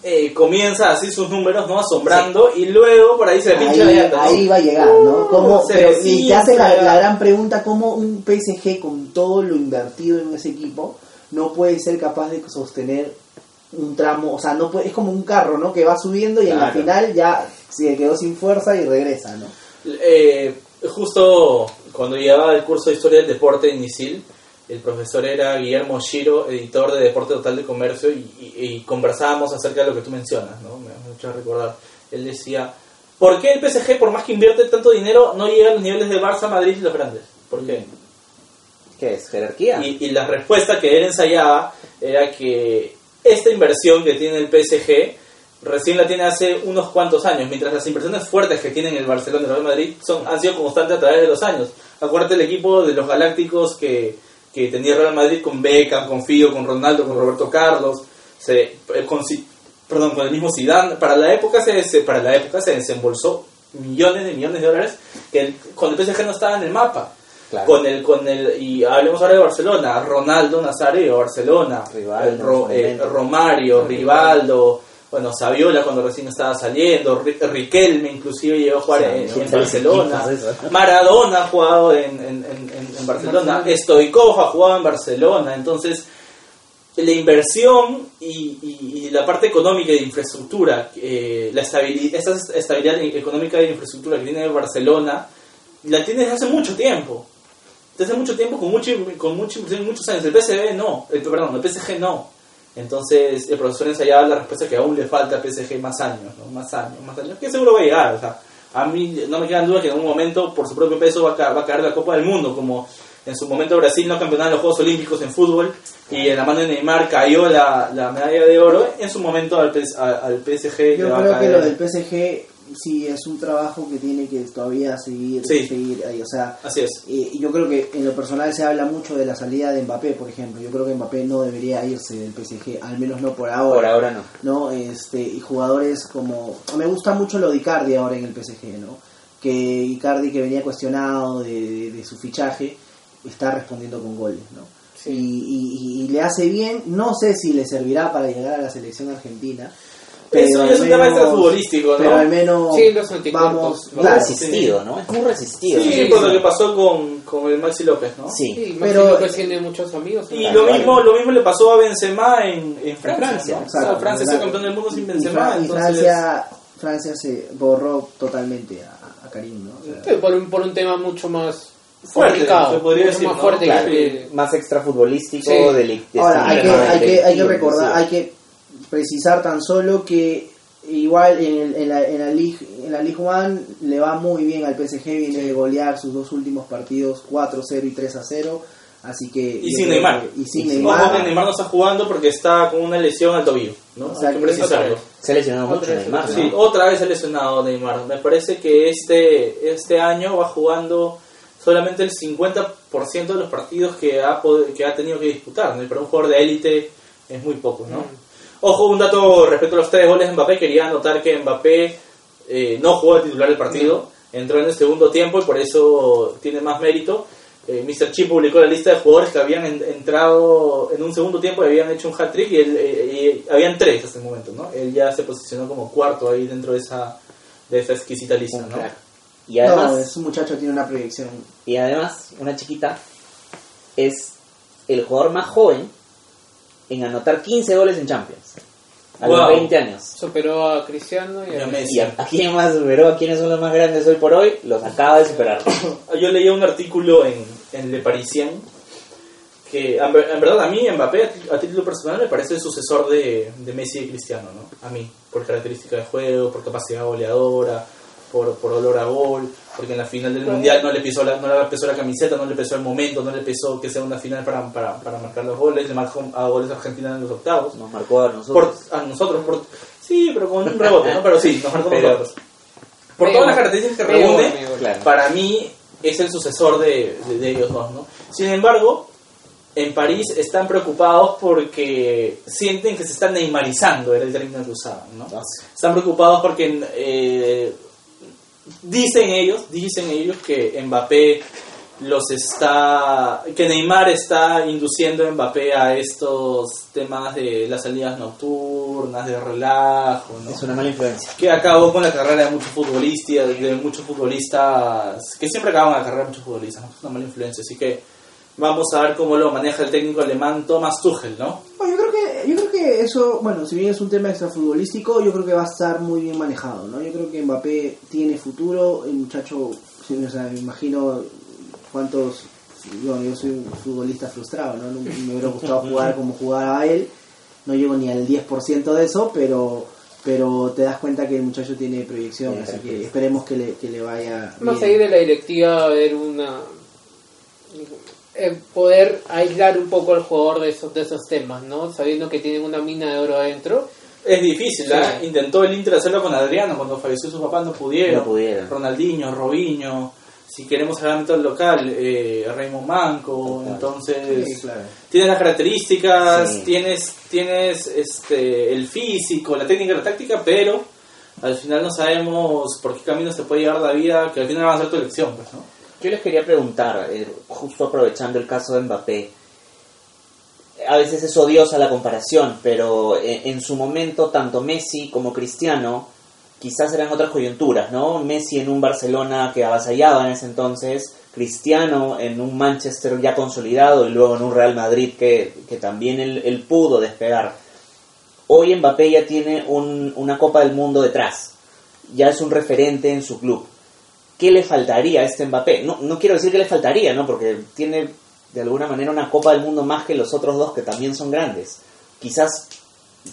eh, comienza así sus números, ¿no? Asombrando y luego por ahí se le pincha la Ahí, llanta, ¿no? ahí va a llegar, ¿no? ¿Cómo- se pero, desinfla. y te hace la, la gran pregunta, ¿cómo un PSG con todo lo invertido en ese equipo no puede ser capaz de sostener un tramo? O sea, no puede, es como un carro, ¿no? Que va subiendo y en la Claro. final ya se quedó sin fuerza y regresa, ¿no? Eh, justo cuando llevaba el curso de Historia del Deporte en ISIL, el profesor era Guillermo Shiro, editor de Deporte Total de Comercio, y, y- y conversábamos acerca de lo que tú mencionas, ¿no? Me ha hecho recordar. Él decía, ¿por qué el PSG, por más que invierte tanto dinero, no llega a los niveles de Barça, Madrid y los grandes? ¿Por qué? ¿Qué es? ¿Jerarquía? Y, y la respuesta que él ensayaba era que esta inversión que tiene el PSG recién la tiene hace unos cuantos años, mientras las inversiones fuertes que tienen el Barcelona y el Real Madrid son, han sido constantes a través de los años. Acuérdate el equipo de los Galácticos que, que tenía Real Madrid con Beckham, con Figo, con Ronaldo, con Roberto Carlos, se, eh, con, perdón, con el mismo Zidane. Para la época se, se- para la época se desembolsó millones de millones de dólares que el- cuando el PSG no estaba en el mapa. Claro. Con el, con el, y hablemos ahora de Barcelona, Ronaldo Nazario, Barcelona, Rivaldo, eh. Romario, Rivaldo, bueno, Saviola cuando recién estaba saliendo, Ri- Riquelme inclusive llegó a jugar en, ¿quién en sabe Barcelona? Maradona ha jugado en, en, en- Barcelona, Stoikov ha jugado en Barcelona, entonces la inversión y, y- y la parte económica y de infraestructura, eh, la estabilidad, esa estabilidad económica de infraestructura que tiene Barcelona, la tiene desde hace mucho tiempo. Desde hace mucho tiempo, con mucho, con mucho, muchos años. El PSV no, el, perdón, el PSG no. Entonces el profesor ensayaba la respuesta que aún le falta al PSG más años, ¿no? Más años, más años, que seguro va a llegar. O sea, a mí no me quedan dudas que en un momento, por su propio peso, va a, va a caer la Copa del Mundo, como en su momento Brasil no campeonaba en los Juegos Olímpicos en fútbol y en la mano de Neymar cayó la, la medalla de oro, en su momento al, al, PSG le Yo a creo que lo del PSG sí es un trabajo que tiene que todavía seguir, Sí. seguir ahí, o sea, Así es. eh, y yo creo que en lo personal se habla mucho de la salida de Mbappé, por ejemplo. Yo creo que Mbappé no debería irse del PSG, al menos no por ahora. Por ahora no. ¿no? Este, y jugadores como... Me gusta mucho lo de Icardi ahora en el PSG, ¿no? Que Icardi que venía cuestionado de, de- de su fichaje, está respondiendo con goles, ¿no? Y, y- y le hace bien, no sé si le servirá para llegar a la selección argentina. Eso al es un tema extrafutbolístico, ¿no? Pero al menos Sí, los vamos... claro, resistido, ¿no? Es muy resistido. Sí, por lo que pasó con, con el Maxi López, ¿no? Sí. Sí, Maxi Pero- López tiene muchos amigos. Y lo mismo, lo mismo le pasó a Benzema en, en Francia. Francia, ¿no? Exacto, O sea, Francia es el campeón del mundo sin Y Benzema. Y entonces- Francia, Francia se borró totalmente a, a Karim, ¿no? O sea, Sí, por, un, por un tema mucho más Fuerte, complicado, se podría mucho decir, más ¿no? fuerte Claro, que más extrafutbolístico, Sí. del, Ahora, hay que, hay, que, hay que recordar, hay que precisar tan solo que igual en, el- en la, en la League en la League One le va muy bien al PSG viene de golear sus dos últimos partidos 4-0 y 3-0 así que Y yo sin Neymar. que- y sin Ojo que Neymar Neymar no está jugando porque está con una lesión al tobillo, ¿no? O sea, Hay que. Se ha lesionado mucho Otra vez, Neymar, ¿no? Sí, otra vez ha lesionado Neymar. Me parece que este, este año va jugando solamente el 50% de los partidos que ha, pod- que ha tenido que disputar. ¿no? Para un jugador de élite es muy poco, ¿no? Ojo, un dato respecto a los tres goles de Mbappé. Quería anotar que Mbappé eh, no jugó de titular el partido. Entró en el segundo tiempo y por eso tiene más mérito. Eh, Mr. Chip publicó la lista de jugadores que habían en- entrado en un segundo tiempo y habían hecho un hat-trick y, él, eh, y habían tres hasta el momento, ¿no? Él ya se posicionó como cuarto ahí dentro de esa, de esa exquisita lista, Un ¿no? Y además, no, ese muchacho tiene una proyección y además, una chiquita es el jugador más joven en anotar 15 goles en Champions. A los Wow. 20 años. Superó a Cristiano y a Messi. Y a, a quién más superó, a quiénes son los más grandes hoy por hoy, los acaba de superar. Yo leía un artículo en, en Le Parisien que en, ver- en verdad a mí Mbappé a título personal me parece el sucesor de, de Messi y Cristiano, ¿no? A mí, por característica de juego, por capacidad goleadora, por, por olor a gol, porque en la final del Mundial no le pisó la, no le pesó la camiseta, no le pesó el momento, no le pesó que sea una final para, para, para marcar los goles, le marcó a goles a Argentina en los octavos. Nos marcó a nosotros. Por, a nosotros, por, sí, pero con un rebote, ¿no? Pero sí, nos marcó a Pero- nosotros. Por todas las características que reúne. Claro. para mí es el sucesor de, de- de ellos dos, ¿no? Sin embargo, en París están preocupados porque sienten que se están neymarizando, era el término que usaban, ¿no? Ah, Están preocupados porque eh, dicen ellos, dicen ellos que Mbappé los está, que Neymar está induciendo a Mbappé a estos temas de las salidas nocturnas, de relajo, ¿no? Es una mala influencia. que acabó con la carrera de muchos futbolistas, de muchos futbolistas, que siempre acaban la carrera de muchos futbolistas, ¿no? es una mala influencia, así que vamos a ver cómo lo maneja el técnico alemán Thomas Tuchel, ¿no? No, yo creo que yo creo que eso, bueno, si bien es un tema extrafutbolístico, yo creo que va a estar muy bien manejado, ¿no? Yo creo que Mbappé tiene futuro, el muchacho, o sea, me imagino cuántos, bueno, yo soy un futbolista frustrado, ¿no? No Me hubiera gustado jugar como jugaba él, no llego ni al 10% de eso, pero pero te das cuenta que el muchacho tiene proyección, así que esperemos que le, que le vaya Más bien. ahí de la directiva va a haber una eh, poder aislar un poco al jugador de esos de esos temas, ¿no? Sabiendo que tienen una mina de oro adentro. Es difícil, Sí. ¿ah? Intentó el Inter hacerlo con Adriano cuando falleció su papá, no pudieron. No pudieron. Ronaldinho, Robinho, si queremos hablar del local, eh, Raymond Manco, entonces... Sí, claro. Tienes las características, Sí. tienes, tienes este, el físico, la técnica, la táctica, pero al final no sabemos por qué camino se puede llevar la vida, que al final va a ser tu elección, pues, ¿no? Yo les quería preguntar, eh, justo aprovechando el caso de Mbappé, a veces es odiosa la comparación, pero en, en su momento tanto Messi como Cristiano quizás eran otras coyunturas, ¿no? Messi en un Barcelona que avasallaba en ese entonces, Cristiano en un Manchester ya consolidado y luego en un Real Madrid que, que también él, él pudo despegar. Hoy Mbappé ya tiene un- una Copa del Mundo detrás, ya es un referente en su club. ¿Qué le faltaría a este Mbappé? No, no quiero decir que le faltaría, ¿no? Porque tiene de alguna manera una Copa del Mundo más que los otros dos que también son grandes. Quizás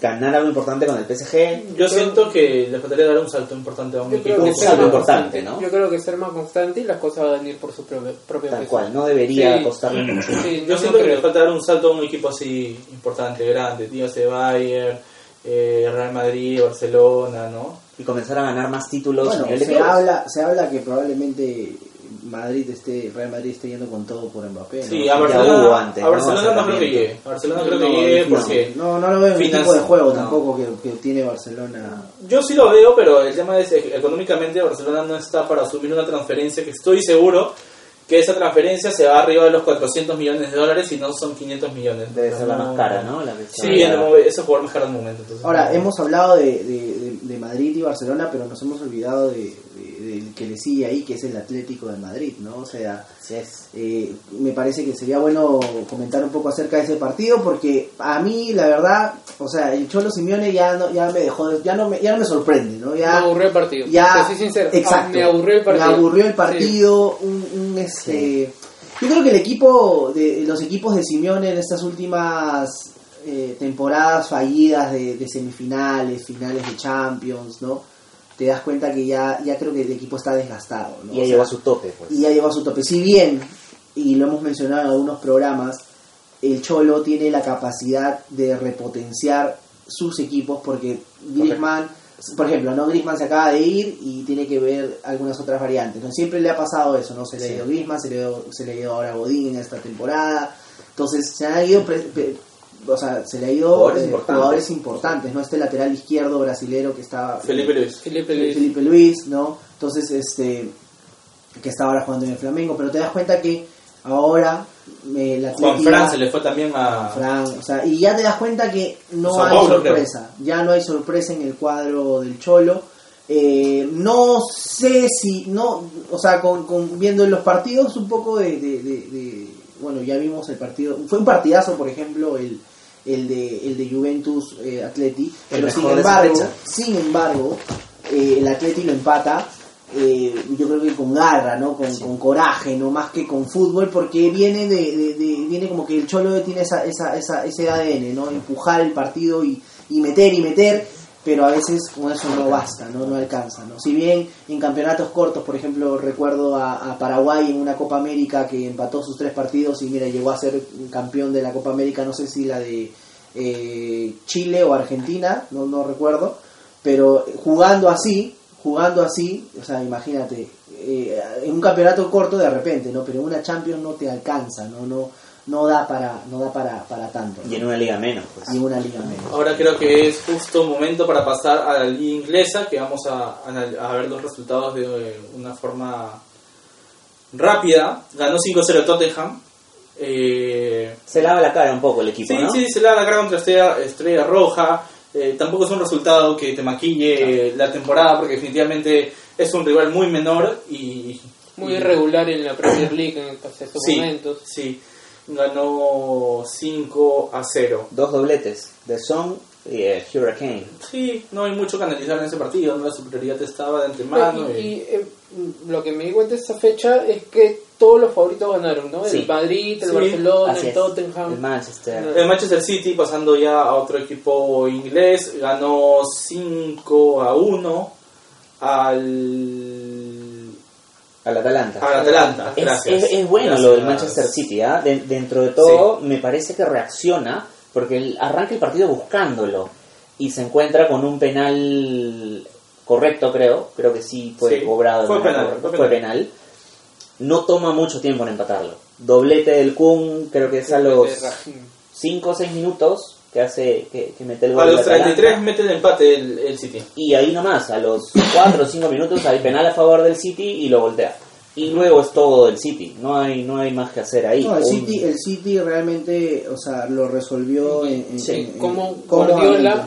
ganar algo importante con el PSG. Yo siento que le faltaría dar un salto importante a un equipo. un salto importante. ¿no? Yo creo que ser más constante y las cosas van a venir por su propio, propio Tal peso. cual, no debería Sí. costarle mucho. Sí, Yo no, siento no que le falta dar un salto a un equipo así importante, grande, dígase Bayern, eh, Real Madrid, Barcelona, ¿no? Y comenzar a ganar más títulos Bueno, se clubes. habla, se habla que probablemente Madrid esté, Real Madrid esté yendo con todo por Mbappé. ¿no? Sí, a ya Barcelona, antes, a ¿no? Barcelona no creo que llegue. A Barcelona creo que No, llegue no, porque... no, no lo veo en el tipo de juego no. tampoco que, que tiene Barcelona. Yo sí lo veo, pero el tema es que económicamente Barcelona no está para asumir una transferencia que estoy seguro que esa transferencia se va arriba de los 400 millones de dólares y no son 500 millones. Debe ser la más cara, ¿no? La que Sí, en el ese jugador más caro en el momento. Entonces, Ahora, no. hemos hablado de, de- de Madrid y Barcelona, pero nos hemos olvidado de, de- del que le sigue ahí, que es el Atlético de Madrid, ¿no? O sea, Así es. eh, me parece que sería bueno comentar un poco acerca de ese partido, porque a mí, la verdad, o sea, el Cholo Simeone ya no, ya me dejó, de- ya no me, ya no me sorprende, ¿no? Ya, me aburrió el partido. ya, soy sincero. exacto, Ah, me aburrió el partido. Me aburrió el Sí. partido, un, un, este, yo creo que el equipo, de los equipos de Simeone en estas últimas eh, temporadas fallidas de, de semifinales, finales de Champions, ¿no? Te das cuenta que ya, ya creo que el equipo está desgastado, ¿no? Y ya O llegó a sea, su tope, pues. y ya llegó a su tope. Si bien, y lo hemos mencionado en algunos programas, el Cholo tiene la capacidad de repotenciar sus equipos porque Griezmann, por ejemplo, no Griezmann se acaba de ir y tiene que ver algunas otras variantes. ¿no? Siempre le ha pasado eso, ¿no? Se le ha Sí. ido Griezmann, se le, dio- se le ha ido ahora Godín en esta temporada. Entonces se han ido pre- pre- o sea, se le ha ido Jugadores eh, importantes. jugadores importantes, ¿no? Este lateral izquierdo brasilero que estaba Felipe Luis. Felipe Luis. Felipe Luis, ¿no? Entonces, este, que está ahora jugando en el Flamengo, pero te das cuenta que ahora eh, la Juan Fran se le fue también a... Fran, o sea, y ya te das cuenta que no hay Paulo, sorpresa, ya no hay sorpresa en el cuadro del Cholo. Eh, no sé si, no, o sea, con, con- viendo los partidos un poco de, de- de- de- bueno, ya vimos el partido, fue un partidazo, por ejemplo, el, el de, el de Juventus eh, Atleti, pero sin embargo, sin embargo, eh, el Atleti lo empata, eh, yo creo que con garra, ¿no? Con, con coraje, no más que con fútbol, porque viene de, de- de- viene como que el Cholo tiene esa, esa, esa, ese ADN, ¿no? Empujar el partido y, y meter y meter, pero a veces con eso no basta, ¿no? No alcanza, ¿no? Si bien en campeonatos cortos, por ejemplo, recuerdo a, Paraguay en una Copa América que empató sus tres partidos y mira, llegó a ser campeón de la Copa América, no sé si la de eh, Chile o Argentina, no, no recuerdo, pero jugando así, jugando así, o sea, imagínate, eh, en un campeonato corto de repente, ¿no? Pero en una Champions no te alcanza, ¿no? No, no da para, no da para, para tanto. ¿no? Y en una liga menos, pues. Y en una liga menos. Ahora creo que es justo momento para pasar a la liga inglesa, que vamos a, a ver los resultados de eh, una forma rápida. Ganó 5-0 el Tottenham. Eh, Se lava la cara un poco el equipo, sí, ¿no? sí, se le da la cara contra Estrella, Estrella Roja. Eh, tampoco es un resultado que te maquille la temporada, porque definitivamente es un rival muy menor y... Muy irregular en la Premier League en estos Sí, momentos. sí. Ganó 5 a 0. Dos dobletes, de Song y eh, Hurricane. Sí, no hay mucho que analizar en ese partido, ¿no? la superioridad estaba de antemano. y, y- y, eh, lo que me di cuenta de esta fecha es que todos los favoritos ganaron, ¿no? Sí. El Madrid, el Sí, Barcelona, Así el es. Tottenham. El Manchester. El Manchester City, pasando ya a otro equipo inglés, ganó 5 a 1 al, Al Atalanta. al Atalanta. Es, Gracias. es- es bueno Gracias. lo del Manchester City, ¿ah? De- dentro de todo, me parece que reacciona porque arranca el partido buscándolo y se encuentra con un penal correcto, creo. Creo que sí fue Sí, cobrado. fue penal, fue fue penal. No toma mucho tiempo en empatarlo. Doblete del Kun, creo que es a los Raheem. 5 o 6 minutos que hace que, que mete el A gol. los del Atalanta. 33 mete el empate el, el City. Y ahí nomás, a los 4 o 5 minutos hay penal a favor del City y lo voltea. Y luego es todo del City, no hay no hay más que hacer ahí. No, el Un- City, el City realmente, o sea, lo resolvió en, en- Sí, en- Como. Guardiola,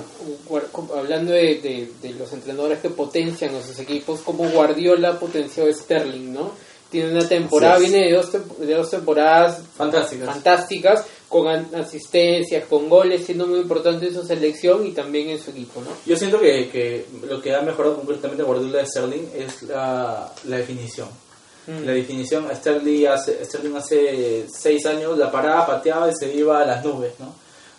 hablando de, de- de los entrenadores que potencian a sus equipos, como Guardiola potenció a Sterling, ¿no? Tiene una temporada, viene de dos, de dos temporadas Fantásticas. fantásticas, con an- asistencias, con goles, siendo muy importante en su selección y también en su equipo, ¿no? Yo siento que, que lo que ha mejorado completamente Guardiola de Sterling es la, la definición. Mm. La definición, Sterling hace, Sterling hace 6 años la paraba, pateaba y se iba a las nubes, ¿no?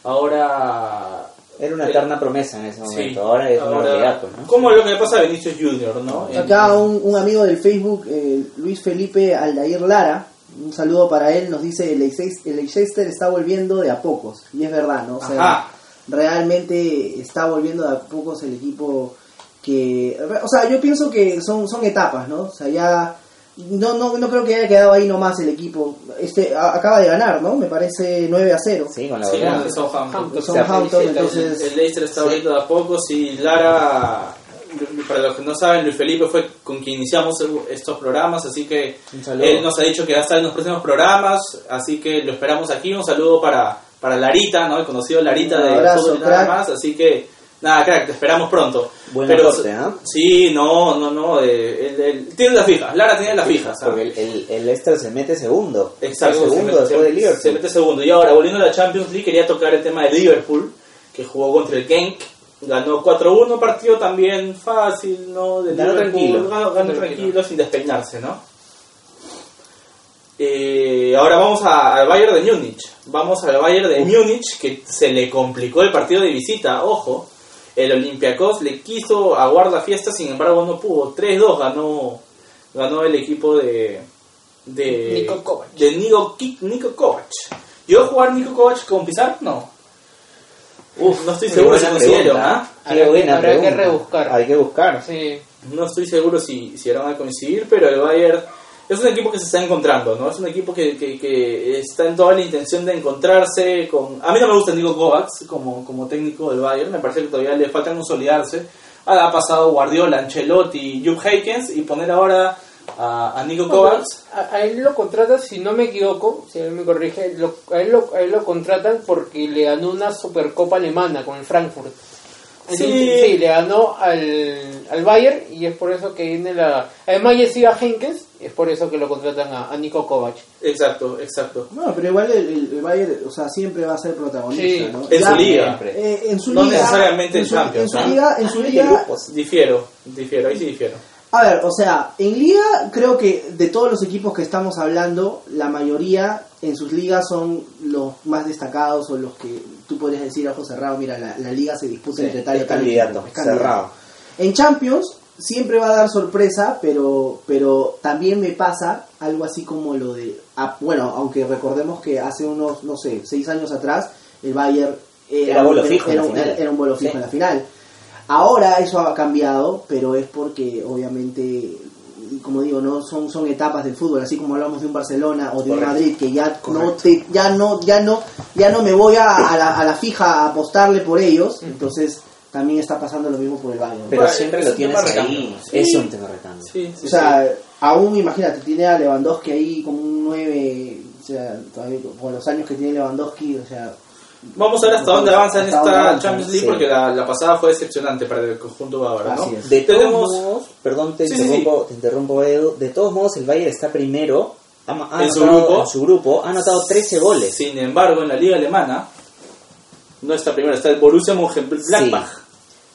Ahora... Era una eh, eterna promesa en ese sí, momento, ahora es una ahora- realidad, pues, ¿no? Como lo que le pasa a Vinicius Junior, ¿no? En- Acá un, un amigo del Facebook, eh, Luis Felipe Aldair Lara, un saludo para él, nos dice el Leicester, el Leicester está volviendo de a pocos, y es verdad, ¿no? O sea, Ajá. realmente está volviendo de a pocos el equipo que... O sea, yo pienso que son, son etapas, ¿no? O sea, ya... No, no, no creo que haya quedado ahí nomás el equipo. Este a- acaba de ganar, ¿no? Me parece 9 a 0. Sí, con la Sí, verdad. con Southampton. Southampton, El- entonces... El Leicester está Sí. volviendo de a poco. Sí, Lara, para los que no saben, Luis Felipe fue con quien iniciamos estos programas, así que él nos ha dicho que va a estar en los próximos programas, así que lo esperamos aquí. Un saludo para, para Larita, ¿no? El conocido Larita Un de abrazo, y nada más, así que nada, crack, te esperamos pronto. Buen aporte, ¿ah? Sí, no, no, no, eh, él- él- tiene las fijas, Lara tiene las fijas. Porque el, el, el Leicester se mete segundo. Exacto, se segundo mete, después de Liverpool. se mete segundo. Y ahora, volviendo a la Champions League, quería tocar el tema de Liverpool, que jugó contra el Genk. Ganó 4-1, partido también fácil, ¿no? De Ganó tranquilo. Ganó, ganó Tranquilo. sin despeinarse, ¿no? Eh, ahora vamos a- al Bayern de Múnich. Vamos al Bayern de Múnich, que se le complicó el partido de visita, ojo. El Olympiacos le quiso aguardar la fiesta, sin embargo no pudo. 3-2 ganó, ganó el equipo de... De Niko Kovac. De Niko Kovac. ¿Yo jugar Niko Kovac con Pizarro? No. Uf, no estoy seguro si pregunta. ¿ah? Qué Habrá que- buena habrá que pregunta. rebuscar. Hay que buscar. Sí. No estoy seguro si, si van a coincidir, pero el Bayern es un equipo que se está encontrando, ¿no? Es un equipo que, que, que está en toda la intención de encontrarse con... A mí no me gusta Nico Kovacs como, como técnico del Bayern, me parece que todavía le falta consolidarse. Ha, ha pasado Guardiola, Ancelotti, Jupp Heykens y poner ahora a, a Nico Kovacs. A, a él lo contratan, si no me equivoco, si él me corrige, lo- a, él lo, a él lo contratan porque le ganó una Supercopa alemana con el Frankfurt. Entonces, Sí. sí, le ganó al, al Bayern y es por eso que viene la... Además ya se iba a Henkes, y es por eso que lo contratan a, a Nico Kovac. Exacto, exacto. Bueno, pero igual el, el- el Bayern, o sea, siempre va a ser protagonista, Sí, ¿no? en Ya, su liga. Eh, en su No liga, necesariamente en Champions, en su ¿ah? liga, en su liga. Difiero, difiero, ahí sí difiero. A ver, o sea, en liga creo que de todos los equipos que estamos hablando, la mayoría en sus ligas son los más destacados o los que tú podrías decir a ojo cerrado, mira, la, la liga se disputa Sí, entre tal y tal candidato, equipo, es candidato. cerrado. En Champions siempre va a dar sorpresa, pero pero también me pasa algo así como lo de ah, bueno, aunque recordemos que hace unos no sé, seis años atrás el Bayern Era era, un- era un bolo fijo en la final. Ahora eso ha cambiado, pero es porque obviamente y como digo, no son son etapas del fútbol, así como hablamos de un Barcelona o de un. Madrid que ya no te ya no ya no ya no me voy a, a la, a la fija a apostarle por ellos, entonces también está pasando lo mismo por el Bayern. Pero Bueno, siempre lo tienes ahí. Sí. Es un tema recambio. Sí, sí, O sea, aún imagínate, tiene a Lewandowski ahí como un 9, o sea, todavía con los años que tiene Lewandowski, o sea, Vamos a ver hasta dónde avanza en esta Champions League sí. porque la, la pasada fue decepcionante para el conjunto bávaro, ¿no? De todos Tenemos modos, perdón, te Sí, sí, interrumpo, te interrumpo, Edu. De todos modos, el Bayern está primero. Ha, ha En su grupo. en su grupo. Ha anotado 13 goles. Sin embargo, en la liga alemana no está primero, está el Borussia Mönchengladbach. Sí.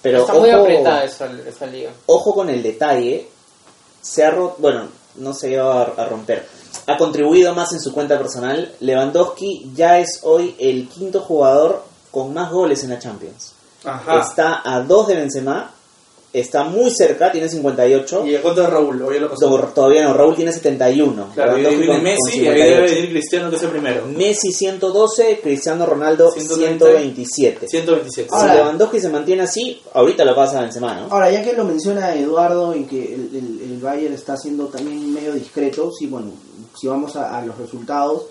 Pero Está muy ojo, apretada esa, esa liga. ojo con el detalle. Se ha roto, bueno, no se iba a, a romper. Ha contribuido más en su cuenta personal. Lewandowski ya es hoy el quinto jugador con más goles en la Champions. Ajá. Está a dos de Benzema. Está muy cerca, tiene 58. Y el contra de Raúl, hoy lo pasó. No, todavía no, Raúl tiene 71. Claro, y viene con- con Messi y debe 58. venir Cristiano que es el primero. Messi 112, Cristiano Ronaldo 130. 127. 127. Si Ahora- Lewandowski se mantiene así, ahorita lo pasa a Benzema, ¿no? ahora ya que lo menciona Eduardo en que el, el, el Bayern está siendo también medio discreto, sí, bueno, si vamos a, a los resultados,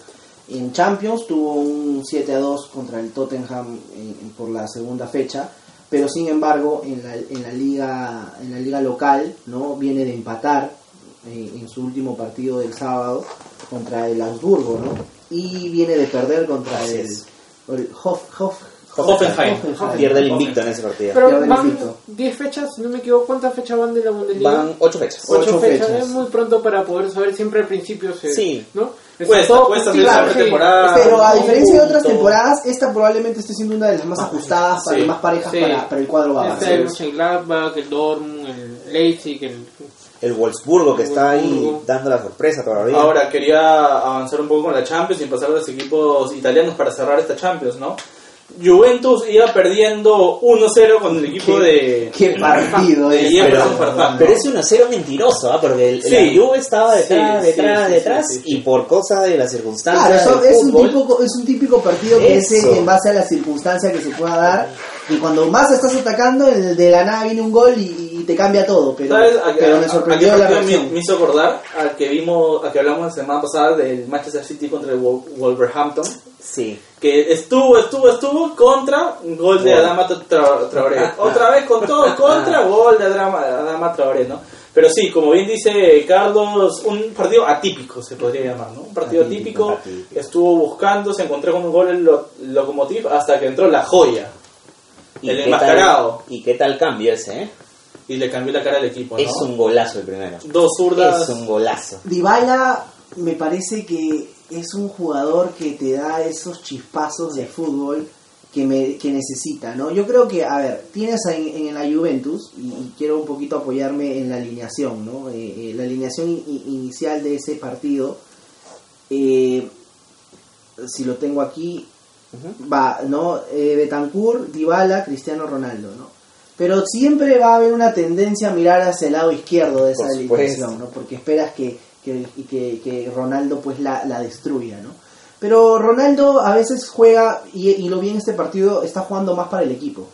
en Champions tuvo un 7 a 2 contra el Tottenham en- en- por la segunda fecha, pero sin embargo en la, en la liga en la liga local, ¿no? Viene de empatar eh, en su último partido del sábado contra el Augsburgo, ¿no? Y viene de perder contra el, el Hoff, Hoff- Hoffenheim. Pierde el invicto en ese partido. Pero Pierde van invicto. 10 fechas, si no me equivoco, ¿cuántas fechas van de la Bundesliga? Van 8 fechas. Ocho Ocho fechas, fechas. es muy pronto para poder saber, siempre al principio se... Sí. ¿no? Cuesta, cuesta hacer pretemporada. Pero a diferencia de otras temporadas, esta probablemente esté siendo una de las más ajustadas, para Sí. más parejas Sí. para, para el cuadro bávaro. Está el Mönchengladbach, el Dortmund, el Leipzig, el... El Wolfsburgo que está ahí dando la sorpresa todavía. Ahora quería avanzar un poco con la Champions y pasar a los equipos italianos para cerrar esta Champions, ¿no? Juventus iba perdiendo 1-0 con el equipo de... Qué partido de es. Pero, Farfán, ¿no? pero ese 1-0 mentiroso, ¿ah? porque el, Sí. la Juve estaba detrás, Sí, detrás, sí, detrás, sí, sí, sí. y por cosa de las circunstancias Claro, eso es un, fútbol, típico, es un típico partido que es en base a la circunstancia que se pueda dar. Y cuando más estás atacando, el de la nada viene un gol y, y te cambia todo. Pero, ¿Sabes? A- pero a- me a- sorprendió a la me, reacción. me hizo acordar al que vimos, a que hablamos la semana pasada del Manchester City contra el Wol- Wolverhampton. Sí. Que estuvo, estuvo, estuvo contra un gol de. Adama Tra- Traoré. Otra vez con todo contra gol de Adama, Adama Traoré, ¿no? Pero sí, como bien dice Carlos, un partido atípico se podría llamar, ¿no? Un partido Atípico, atípico. atípico. Estuvo buscando, se encontró con un gol en lo, Lokomotiv hasta que entró la joya. ¿Y El qué enmascarado. tal- ¿Y qué tal cambio ese, eh? Y le cambió la cara al equipo, ¿no? Es un golazo el primero. Dos zurdas. Es un golazo. Dybala me parece que es un jugador que te da esos chispazos de fútbol que, me, que necesita, ¿no? Yo creo que, a ver, tienes en, en la Juventus, y, y quiero un poquito apoyarme en la alineación, ¿no? Eh, eh, la alineación i- inicial de ese partido eh, si lo tengo aquí, va, ¿no? Eh, Betancourt, Dybala, Cristiano Ronaldo, ¿no? Pero siempre va a haber una tendencia a mirar hacia el lado izquierdo de esa alineación, ¿no? Porque esperas que, que, que- que Ronaldo pues la, la destruya, ¿no? Pero Ronaldo a veces juega, y, y lo vi en este partido, está jugando más para el equipo.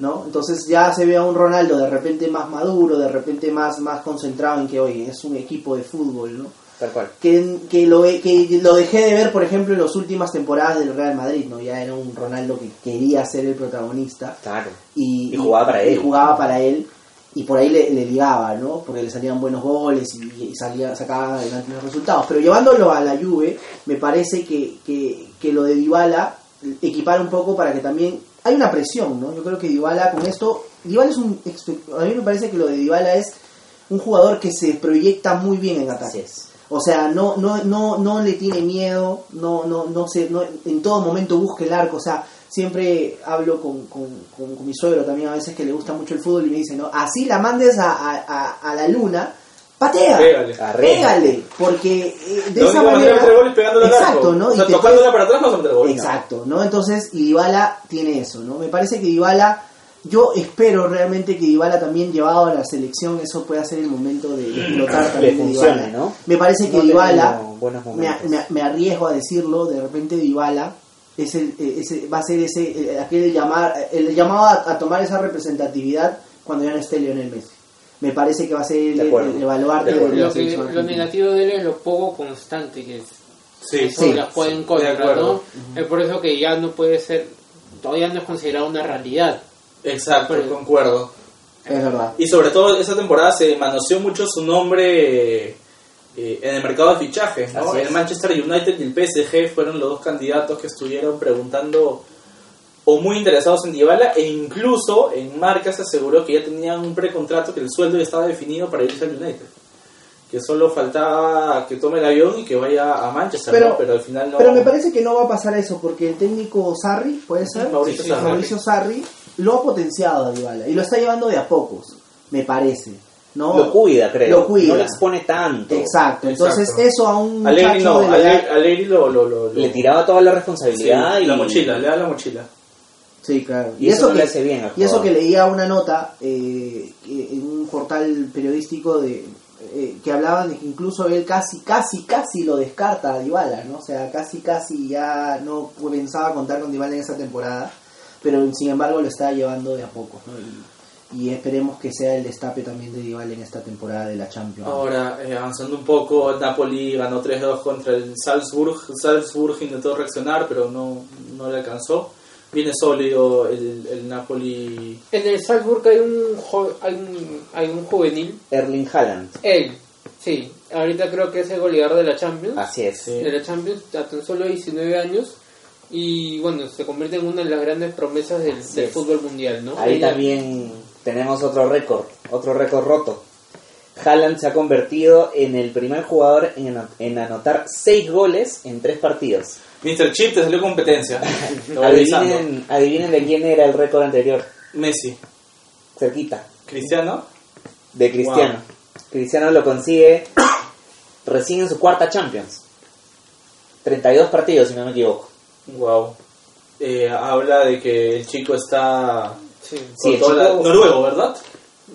¿no? Entonces ya se ve a un Ronaldo de repente más maduro, de repente más, más concentrado en que, oye, es un equipo de fútbol, ¿no? Tal cual. Que, que, lo, que lo dejé de ver, por ejemplo, en las últimas temporadas del Real Madrid, ¿no? Ya era un Ronaldo que quería ser el protagonista Claro. y, Y jugaba para él. y jugaba para él y por ahí le, le ligaba, ¿no? Porque le salían buenos goles y, salía, sacaba adelante los resultados. Pero llevándolo a la Juve, me parece que, que, que lo de Dybala equipara un poco para que también hay una presión, ¿no? Yo creo que Dybala con esto, Dybala es un a mí me parece que lo de Dybala es un jugador que se proyecta muy bien en Así ataque. es. O sea, no, no, no, no le tiene miedo, no, no, no se, no, en todo momento busca el arco. O sea, siempre hablo con, con, con- con mi suegro también a veces que le gusta mucho el fútbol y me dice, no, así la mandes a, a, a- a la luna, patea, Pégale. Porque eh, de esa manera al Exacto, arco. ¿no? O sea, Y te tocándola puedes- para atrás no. Exacto, ¿no? Entonces, y Dybala tiene eso, ¿no? Me parece que Dybala, yo espero realmente que Dybala también llevado a la selección, eso pueda ser el momento de explotar también de funcione, Dybala. ¿no? Me parece que No Dybala, me, me- me arriesgo a decirlo, de repente Dybala es el, eh, ese, va a ser ese, eh, aquel llamar, el llamado a, a tomar esa representatividad cuando ya no esté Lionel Messi. Me parece que va a ser el, baluarte De de, la Lo, que, selección lo negativo de él es lo poco constante que es. Sí, sí. las puede en de contra. ¿no? Es por eso que ya no puede ser, todavía no es considerado una realidad. Exacto, Pero- concuerdo. Es verdad. Y sobre todo esa temporada se manoseó mucho su nombre eh, en el mercado de fichajes, ¿no? El Manchester United y el PSG fueron los dos candidatos que estuvieron preguntando o muy interesados en Dybala e incluso en Marca se aseguró que ya tenían un precontrato que el sueldo ya estaba definido para irse al United. Que solo faltaba que tome el avión y que vaya a Manchester, Pero- ¿no? pero al final no. Pero me parece que no va a pasar eso, porque el técnico Sarri, puede ser, Mauricio Sí, Sarri. Mauricio Sarri, lo ha potenciado a Dybala y lo está llevando de a pocos, me parece. ¿no? Lo cuida, creo. Lo cuida. No lo expone tanto. Exacto. Entonces Exacto. eso a un muchacho no, de lo, lo, lo- lo- Le tiraba toda la sí, responsabilidad y la mochila, le da la mochila. Sí, claro. Y eso no le hace bien y eso que leía una nota eh, que- en un portal periodístico de eh, que hablaban de que incluso él casi, casi, casi lo descarta a Dybala, ¿no? O sea, casi, casi ya no pensaba contar con Dybala en esa temporada, pero sin embargo lo está llevando de a poco, ¿no? Y, y esperemos que sea el destape también de Dybala en esta temporada de la Champions. Ahora, eh, avanzando un poco, el Napoli ganó 3-2 contra el Salzburg. Salzburg intentó reaccionar, pero no, no le alcanzó. Viene sólido el, el Napoli. En el Salzburg hay un, jo- hay un, hay un juvenil, Erling Haaland. él, sí, ahorita creo que es el goleador de la Champions. Así es. Sí. de la Champions a tan solo 19 años y bueno, se convierte en una de las grandes promesas del, del fútbol mundial, ¿no? Ahí Ella- también tenemos otro récord, otro récord roto. Haaland se ha convertido en el primer jugador en, en anotar 6 goles en 3 partidos. Mr. Chip te salió competencia. Adivinen, adivinen de quién era el récord anterior. Messi. Cerquita. Cristiano. De Cristiano. Cristiano lo consigue recién en su cuarta Champions. 32 partidos, si no me equivoco. Wow. Eh, habla de que el chico está. Sí, Sí, el la- Noruego, ¿verdad?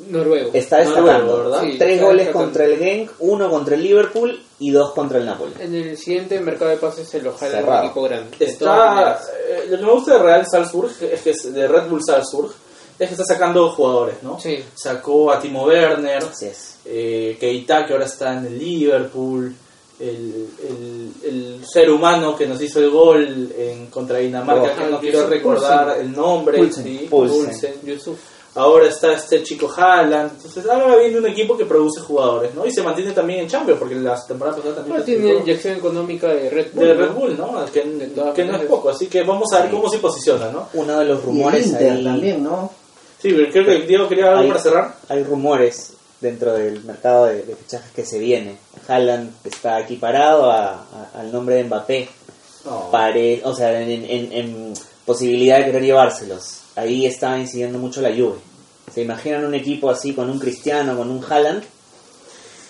noruego. Está destacando. ¿verdad? Sí, Tres está goles destacando. contra el Genk, uno contra el Liverpool y dos contra el Napoli. En el siguiente mercado de pases se lo jala Cerrado. un equipo grande. Está, eh, lo que me gusta de Real Salzburg es que es de Red Bull Salzburg es que está sacando jugadores, ¿no? Sí. Sacó a Timo Werner, Así es. eh, Keita que ahora está en el Liverpool, el, el, el ser humano que nos hizo el gol en contra Dinamarca, Oh. que no quiero Yusuf recordar el nombre, Poulsen. sí. Yusuf. Ahora está este chico Haaland, entonces ahora viene un equipo que produce jugadores, ¿no? Y se mantiene también en Champions, porque las temporadas pasadas también Ahora tiene clasificó inyección económica de Red Bull. de ¿no? Red Bull, ¿no? Que, no es poco, así que vamos a ver cómo se posiciona, ¿no? Uno de los Y el rumores Inter ahí- también, ¿no? Sí, pero creo que Diego quería algo hay, para cerrar. hay rumores dentro del mercado de, de fichajes que se viene. Haaland está equiparado a- a- al nombre de Mbappé. Pare, o sea, en, en- en posibilidad de querer llevárselos. Ahí está incidiendo mucho la Juve. ¿Se imaginan un equipo así con un Cristiano, con un Haaland?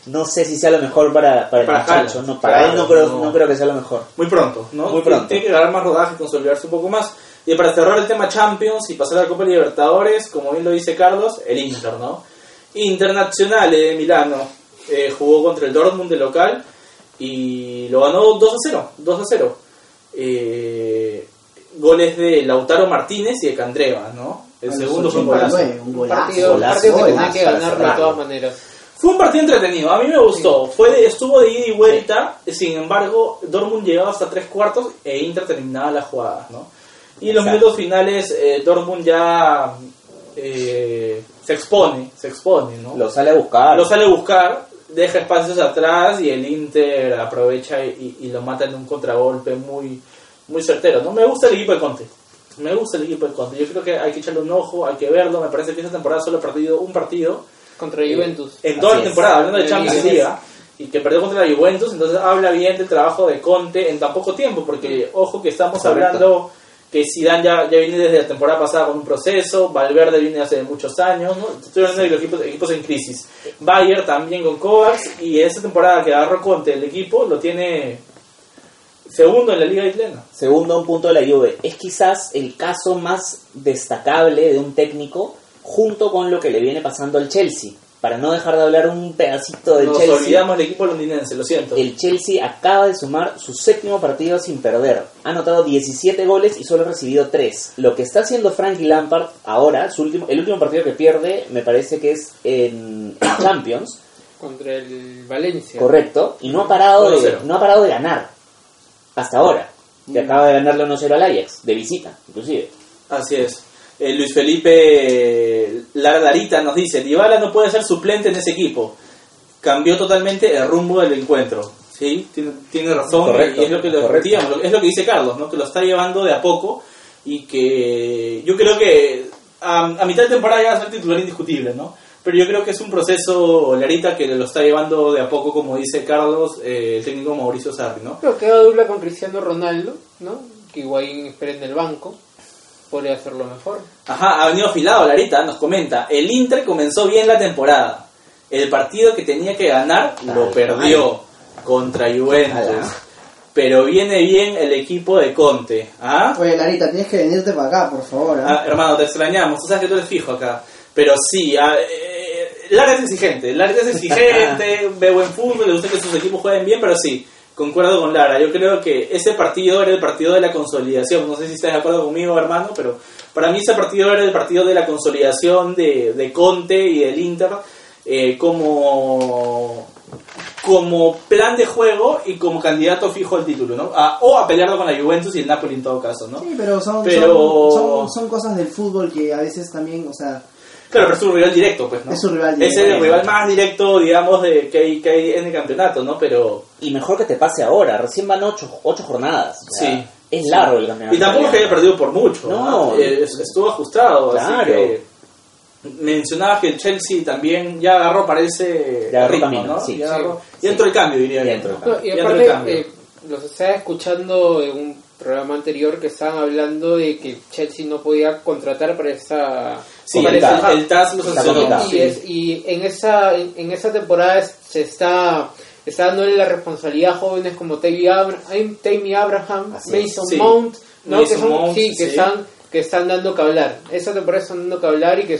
no sé si sea lo mejor para, para el muchacho. Haaland, No, para claro, él no creo, no. no creo que sea lo mejor. Muy pronto, ¿no? Muy pronto. Tiene que ganar más rodaje, consolidarse un poco más. Y para cerrar el tema Champions y pasar a la Copa Libertadores, como bien lo dice Carlos, el Inter, ¿no? Internacional de Milano eh, jugó contra el Dortmund de local y lo ganó 2 a 0. 2 a 0. Eh, goles de Lautaro Martínez y de Candreva, ¿no? El segundo fue un 89, golazo. Un Un golazo. partido, un golazo, partido que tenía golazo que para ganar de todas maneras. Fue un partido entretenido, a mí me gustó. Fue de- estuvo de ida y vuelta, sin embargo, Dortmund llegaba hasta tres cuartos e Inter terminaba las jugadas, ¿no? Y en los Exacto. minutos finales, eh, Dortmund ya eh, se expone, se expone, ¿no? Lo sale a buscar. Lo sale a buscar, deja espacios atrás y el Inter aprovecha y, y lo mata en un contragolpe muy, muy certero, ¿no? Me gusta el equipo de Conte. Me gusta el equipo de Conte. Yo creo que hay que echarle un ojo, hay que verlo. Me parece que esta temporada solo ha perdido un partido Contra Juventus. en toda la temporada, hablando de Champions. League, y que perdió contra la Juventus, entonces habla bien del trabajo de Conte en tan poco tiempo, porque ojo que estamos Correcto. hablando que Zidane ya, ya viene desde la temporada pasada con un proceso, Valverde viene hace muchos años, ¿no? estoy hablando de equipos, equipos en crisis. Bayer también con Kovacs, y esta temporada que agarró Conte el equipo lo tiene segundo en la Liga Italiana. Segundo, un punto de la Juve. Es quizás el caso más destacable de un técnico junto con lo que le viene pasando al Chelsea. Para no dejar de hablar un pedacito del Nos Chelsea. olvidamos del equipo londinense, lo siento. El Chelsea acaba de sumar su séptimo partido sin perder. Ha anotado 17 goles y solo ha recibido 3. Lo que está haciendo Frankie Lampard ahora, su último, el último partido que pierde, me parece que es en, Champions, Contra el Valencia. correcto, y no ha parado de, 1-0. no ha parado de ganar. Hasta ahora. Que acaba de ganarle 1-0 al Ajax, de visita, inclusive. Así es. Eh, Luis Felipe Lara Larita nos dice, Dybala no puede ser suplente en ese equipo. Cambió totalmente el rumbo del encuentro. ¿Sí? Tiene, tiene razón Correcto, y es lo que lo- es lo que dice Carlos, ¿no? que lo está llevando de a poco y que yo creo que a, a mitad de temporada ya va a ser titular indiscutible, ¿no? Pero yo creo que es un proceso, Larita, que lo está llevando de a poco, como dice Carlos, eh, el técnico Mauricio Sarri, ¿no? Creo que queda dupla con Cristiano Ronaldo, ¿no? Que Higuaín espera en el banco. Podría hacerlo mejor. Ajá, ha venido afilado Larita, nos comenta. El Inter comenzó bien la temporada. El partido que tenía que ganar lo perdió contra Juventus. Ojalá. Pero viene bien el equipo de Conte. ¿Ah? Oye, Larita, tienes que venirte para acá, por favor. ¿ah? Ah, hermano, te extrañamos. Tú sabes que tú eres fijo acá. Pero sí, ah, eh, Lara es exigente. Lara es exigente, ve buen fútbol, le gusta que sus equipos jueguen bien, pero sí, concuerdo con Lara. Yo creo que ese partido era el partido de la consolidación. No sé si estás de acuerdo conmigo, hermano, pero para mí ese partido era el partido de la consolidación de, de Conte y del Inter eh, como como plan de juego y como candidato fijo al título, ¿no? A- o a pelearlo con la Juventus y el Napoli en todo caso, ¿no? Sí, pero son, Pero- son, son, son cosas del fútbol que a veces también, o sea, Claro, pero es su rival directo, pues, ¿no? Es su rival Es directo. el rival más directo, digamos, de que hay, que hay en el campeonato, ¿no? Pero... Y mejor que te pase ahora, recién van 8 ocho, ocho jornadas. o sea, Sí. Es largo el campeonato. Y tampoco es que haya perdido por mucho, ¿no? No. Eh, es- estuvo ajustado, así Claro. que... Mencionabas que el Chelsea también ya agarró, parece, Ya agarró ritmo, camino, ¿no? sí. ya, agarró- Sí. ya entró el cambio, diría yo. y entró el aparte, cambio. eh, los estaba escuchando en un programa anterior que estaban hablando de que Chelsea no podía contratar para esa... Sí, el, TAS- el TAS lo Está sancionó. complicado. y, sí. es- y en esa en, en esa temporada se está está dándole la responsabilidad a jóvenes como Tammy Abraham, Tammy Abraham Así. Mason Sí. Mount ¿no? que son Mount, sí, que sí. están que están dando que hablar esa temporada están dando que hablar y que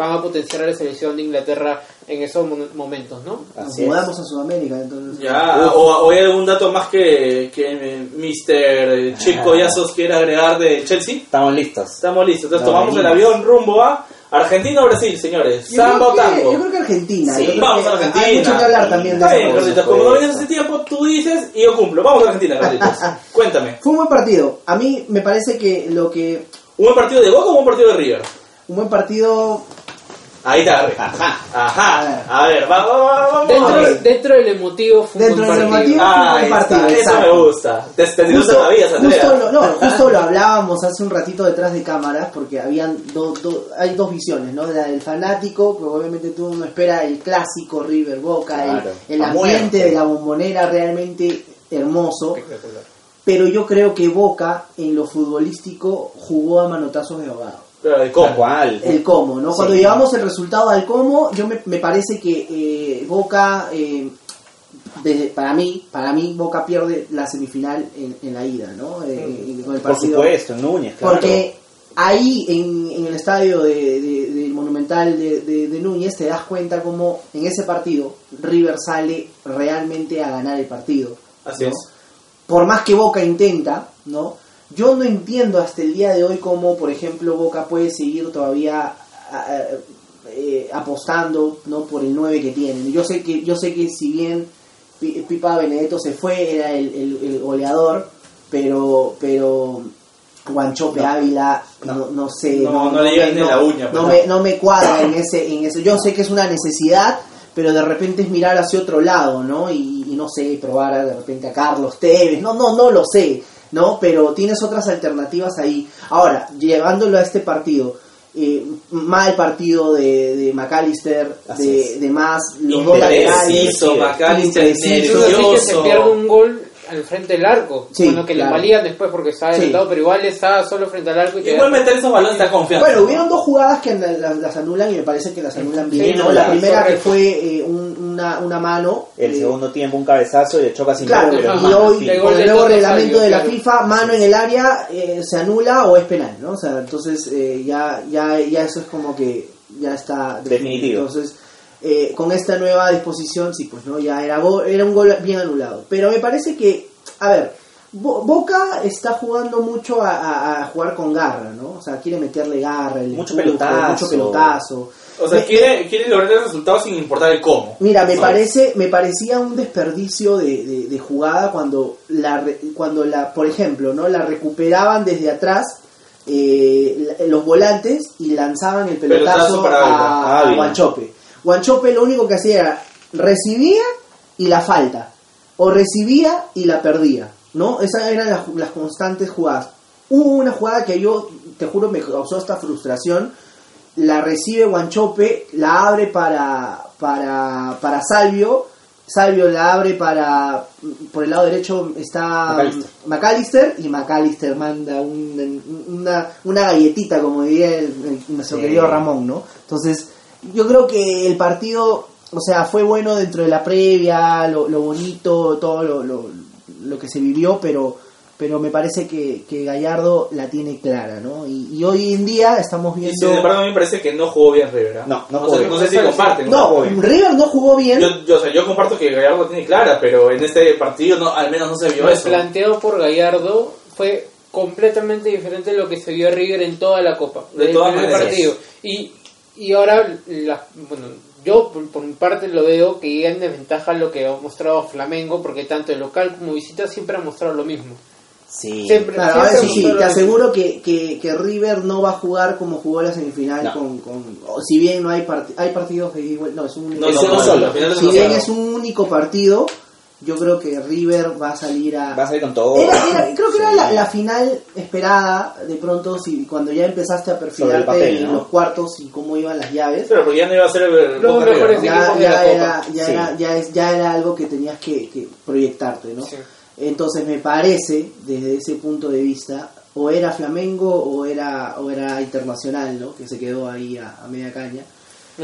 van a potenciar a la selección de Inglaterra en esos mo- momentos ¿no? nos Así es. mudamos a Sudamérica, entonces. Ya, o, o hay algún dato más que, que Mr. Chico Yazos quiera agregar de Chelsea. Estamos listos. Estamos listos. Entonces tomamos el avión rumbo a Argentina o Brasil, señores. Yo Samba o creo, que, tango. yo creo que Argentina. Sí, creo Vamos que a Argentina. Hay mucho que hablar también de Está bien, cosa. Carlitos. Como no vienes hace tiempo, tú dices y yo cumplo. Vamos a Argentina, Carlitos. Cuéntame. Fue un buen partido. A mí me parece que lo que. ¿Un buen partido de Boca o un buen partido de River? Un buen partido. Ahí está. Ajá. Ajá. A ver, va, va, va, vamos. dentro, dentro del emotivo fue Dentro del emotivo. Ah, fue un partido. Eso me gusta. Te, te te Justo, sabías, Andrea. justo lo, no, justo lo hablábamos hace un ratito detrás de cámaras porque habían dos do- hay dos visiones, ¿no? La del fanático, que obviamente tú uno espera el clásico River Boca, el- Claro, el, a ambiente de la bombonera realmente hermoso, pero yo creo que Boca en lo futbolístico jugó a manotazos de ahogado. Cómo. cual. el cómo, ¿no? Cuando llevamos el resultado al cómo, yo me, me parece que eh, Boca, eh, de- para mí, para mí Boca pierde la semifinal en, en la ida, ¿no? Eh, con el Por supuesto, Núñez, claro. Porque ahí en, en el estadio de, de- del Monumental de, de- de Núñez te das cuenta como en ese partido River sale realmente a ganar el partido. Así ¿no? es. Por más que Boca intenta, ¿no? Yo no entiendo hasta el día de hoy cómo, por ejemplo, Boca puede seguir todavía eh, apostando, ¿no? Por el 9 que tienen. Yo sé que, yo sé que si bien Pi- Pipa Benedetto se fue, era el, el- el goleador, pero, pero Guanchope Ávila, no, no sé, No, no le ni la uña, no me, no me cuadra en ese, en ese. Yo sé que es una necesidad, pero de repente es mirar hacia otro lado, ¿no? Y, y no sé, probar de repente a Carlos Tevez, no, no, no lo sé, ¿no? Pero tienes otras alternativas ahí. Ahora, llevándolo a este partido, eh, mal partido de, de McAllister, Así de, más, los dos laterales. McAllister, sí que se nervioso. pierde un gol al frente del arco. Sí, bueno, que claro. le valían después porque estaba Sí. adelantado, pero igual estaba solo frente al arco y Igual meter esos balones da confianza. Bueno, hubieron dos jugadas que la- la- las anulan y me parece que las anulan bien. Sí, La sí, primera que fue eh, un- una, una mano. El eh, segundo tiempo, un cabezazo y le choca sin Claro, pero y hoy sí. El con el nuevo reglamento de la claro. FIFA, mano en el área eh, se anula o es penal, ¿no? O sea, entonces eh, ya, ya, ya eso es como que ya está Definitivo. Entonces, eh, con esta nueva disposición, sí, pues no, ya era, era un gol bien anulado. Pero me parece que, a ver, Bo- Boca está jugando mucho a, a- a jugar con garra, ¿no? O sea, quiere meterle garra, el Mucho empuje, pelotazo. mucho pelotazo. O sea, Me- quiere, quiere lograr el resultado sin importar el cómo. Mira, me parece, me parecía un desperdicio de, de- de jugada cuando la, cuando la, por ejemplo, no, la recuperaban desde atrás eh, los volantes y lanzaban el pelotazo, Pelotazo para a, a. Guanchope. Guanchope lo único que hacía era recibía y la falta, o recibía y la perdía, ¿no? Esas eran las, las constantes jugadas. Hubo una jugada que yo, te juro, me causó esta frustración la recibe Guanchope, la abre para, para, para Salvio, Salvio la abre para, por el lado derecho está McAllister. McAllister y McAllister manda un- una, una galletita, como diría el, el- nuestro Sí. querido Ramón, ¿no? Entonces, yo creo que el partido, o sea, fue bueno dentro de la previa, lo, lo bonito, todo lo, lo, lo que se vivió, pero pero me parece que, que Gallardo la tiene clara, ¿no? Y, y hoy en día estamos Y viendo... sin embargo, a mí me parece que no jugó bien River. No, no sé, jugó bien. no sé si comparten. No, bien. River no jugó bien. Yo, yo, o sea, yo comparto que Gallardo la tiene clara, pero en este partido no, al menos no se vio Lo eso. planteado por Gallardo fue completamente diferente de lo que se vio a River en toda la Copa. De todas maneras. partido. Y, y ahora, la- bueno, yo por, por mi parte lo veo que llega en desventaja lo que ha mostrado Flamengo, porque tanto el local como visita siempre ha mostrado lo mismo. Sí. Siempre, Claro, siempre sí, mostrado te aseguro que, que, que River no va a jugar como jugó la semifinal No. con, con... o si bien no hay, parti- hay partidos de no, es un único No, solo. Si bien solo. es un único partido, yo creo que River va a salir a... Va a salir con todo. Era- era- creo que era la, la final esperada, de pronto, si cuando ya empezaste a perfilarte papel, en ¿no? los cuartos y cómo iban las llaves. Pero porque ya no iba a ser el mejores ¿no? ya, era, ya, Sí. era, ya, es, ya era algo que tenías que, que proyectarte, ¿no? Sí. Entonces me parece, desde ese punto de vista, o era Flamengo o era, o era Internacional, ¿no? Que se quedó ahí a, a media caña.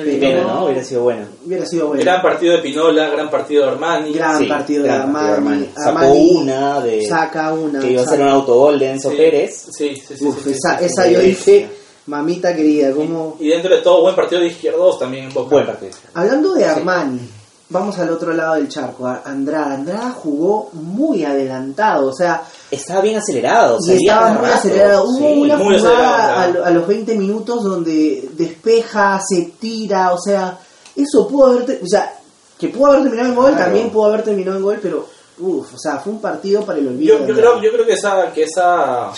¿No? Hubiera sido bueno. Hubiera sido bueno. Gran partido de Pinola, gran partido de Armani. Gran Sí, partido de gran partido de Armani. Armani. Sacó Armani una de- Saca una. Que iba a ser un autogol de Enzo Sí. Pérez. Sí, sí, sí. Uf, sí, sí, esa, sí, esa sí. yo dije, mamita querida, como... Y dentro de todo, buen partido de izquierdos también. Buen partido. Hablando de Armani, vamos al otro lado del charco, Andrada. Andrada jugó muy adelantado, o sea, Estaba bien acelerado. y estaba muy rato. acelerado. Hubo Sí. una muy jugada acelerado, a, los 20 minutos donde despeja, se tira, o sea, eso pudo haber, o sea, que pudo haber terminado en gol, Claro. también pudo haber terminado en gol, pero, uff, o sea, fue un partido para el olvido. Yo, yo creo, yo creo que esa, que esa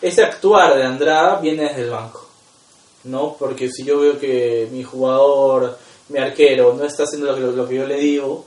ese actuar de Andrada viene desde el banco. ¿No? Porque si yo veo que mi jugador, mi arquero, no está haciendo lo que, lo que yo le digo,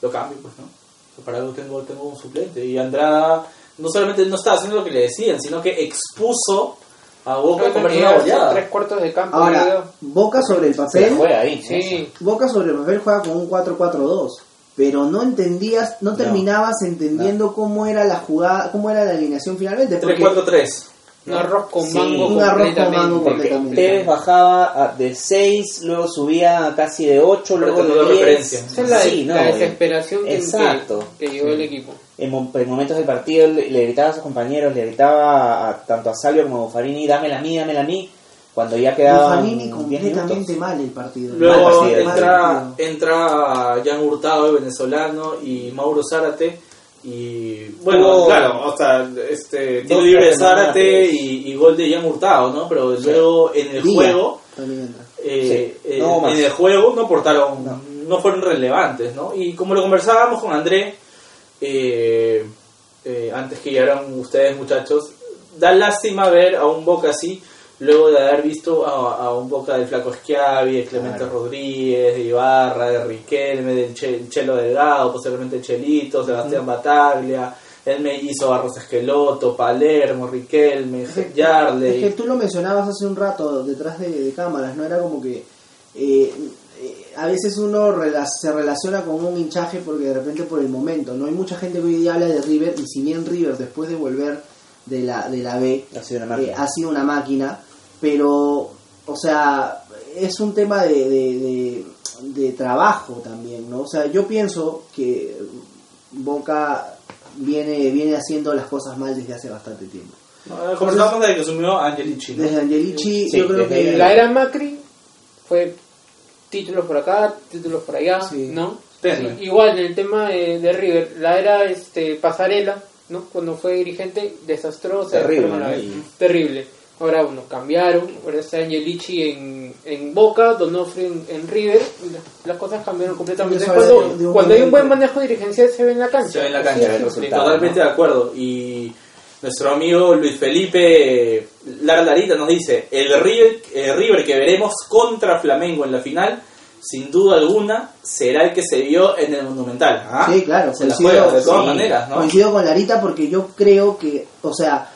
lo cambio, pues, ¿no? Para algo tengo, tengo un suplente. Y Andrada no solamente no está haciendo lo que le decían, sino que expuso a Boca comerse llega una goleada. tres cuartos de campo. Ahora. Boca sobre el papel, juega ahí. ¿no? Sí, Boca sobre el papel juega con un 4-4-2, pero no entendías, no terminabas entendiendo cómo era la jugada, cómo era la alineación finalmente. Porque 3-4-3. Un arroz con Sí. mango Un arroz con completamente. mango completamente. Tevez bajaba a- de 6, luego subía a casi de 8, Pero luego de 10. referencia. Esa es la, Sí, no, la eh, desesperación que, Exacto. que, que llevó el equipo. En, mo- en momentos del partido le, le gritaba a sus compañeros, le gritaba a, tanto a Salvio como a Buffarini, dámela a mí, dámela a mí, cuando ya quedaban Buffanini 10 completamente minutos. mal el partido. Luego partido, mal entra, partido. entra Jan Hurtado, el venezolano, y Mauro Zárate. Y bueno, claro, o sea, este, tiro libre de Zárate y, y gol de Jan Hurtado, ¿no? Pero luego en el juego, eh, Sí, eh, no en el juego no aportaron, No. no. fueron relevantes, ¿no? Y como lo conversábamos con André, eh, eh, antes que llegaran ustedes muchachos, da lástima ver a un Boca así, luego de haber visto a, a un Boca del Flaco Schiavi, de Clemente Claro. Rodríguez, de Ibarra, de Riquelme, del Che- Chelo Delgado, posiblemente Chelito, Sebastián Bataglia, el mellizo Barros Esqueloto, Palermo, Riquelme, Es que Yarley. tú lo mencionabas hace un rato detrás de, de cámaras, ¿no? Era como que eh, eh, a veces uno rela- se relaciona con un hinchaje porque de repente por el momento, ¿no? Hay mucha gente que hoy día habla de River y si bien River después de volver de la, de la B Ha sido una eh, ha sido una máquina, pero, o sea, es un tema de, de, de- de trabajo también, ¿no? O sea, yo pienso que Boca viene, viene haciendo las cosas mal desde hace bastante tiempo. No, Conversamos desde que asumió Angelici. ¿no? Desde Angelici, Sí, yo creo que... La era Macri fue títulos por acá, títulos por allá, Sí. ¿no? Sí, igual en el tema de, de River, la era este Pasarela, ¿no? Cuando fue dirigente, desastrosa, Terrible, terrible. Ahora, bueno, cambiaron, ahora está Angelici en, en Boca, Donofrio en, en River, las cosas cambiaron completamente. Sí, cuando de- de un cuando hay un buen manejo dirigencial se ve en la cancha. Se ve en la cancha, resultado. Totalmente de acuerdo. Y nuestro amigo Luis Felipe Lara Larita nos dice, el River, el River que veremos contra Flamengo en la final, sin duda alguna, será el que se vio en el Monumental. ¿Ah? Sí, claro, Se la juega de todas sí, maneras, ¿no? coincido con Larita porque yo creo que, o sea,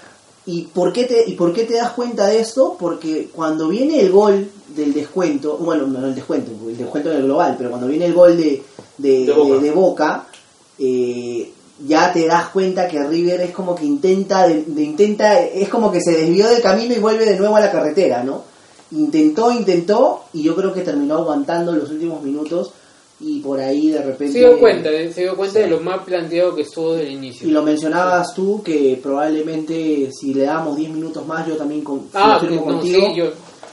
¿y por, qué te, ¿y por qué te das cuenta de esto? Porque cuando viene el gol del descuento, bueno, no el descuento, el descuento en el global, pero cuando viene el gol de, de, De Boca. de- de Boca, eh, ya te das cuenta que River es como que intenta, de, de- intenta, es como que se desvió del camino y vuelve de nuevo a la carretera, ¿no? Intentó, intentó y yo creo que terminó aguantando los últimos minutos y por ahí de repente... Se dio cuenta, eh, se dio cuenta de lo más planteado que estuvo desde el inicio. Y lo mencionabas tú que probablemente si le damos 10 minutos más, yo también con, ah, no, contigo. sí, yo,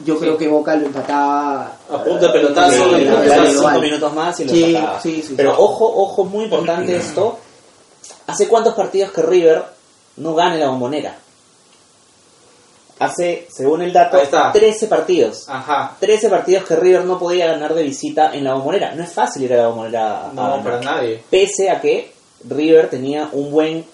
yo sí. creo que Boca lo empataba A punta de pelotazo, Sí, y le la daban verdad, cinco igual. minutos más y lo Sí, sacaba. sí, sí. Pero ojo, ojo, muy importante esto. ¿Hace cuántos partidos que River no gane la bombonera? Hace, según el dato, Ahí está. 13 partidos. Ajá. 13 partidos que River no podía ganar de visita en la bombonera. No es fácil ir a la bombonera. a No, ganar. para nadie. Pese a que River tenía un buen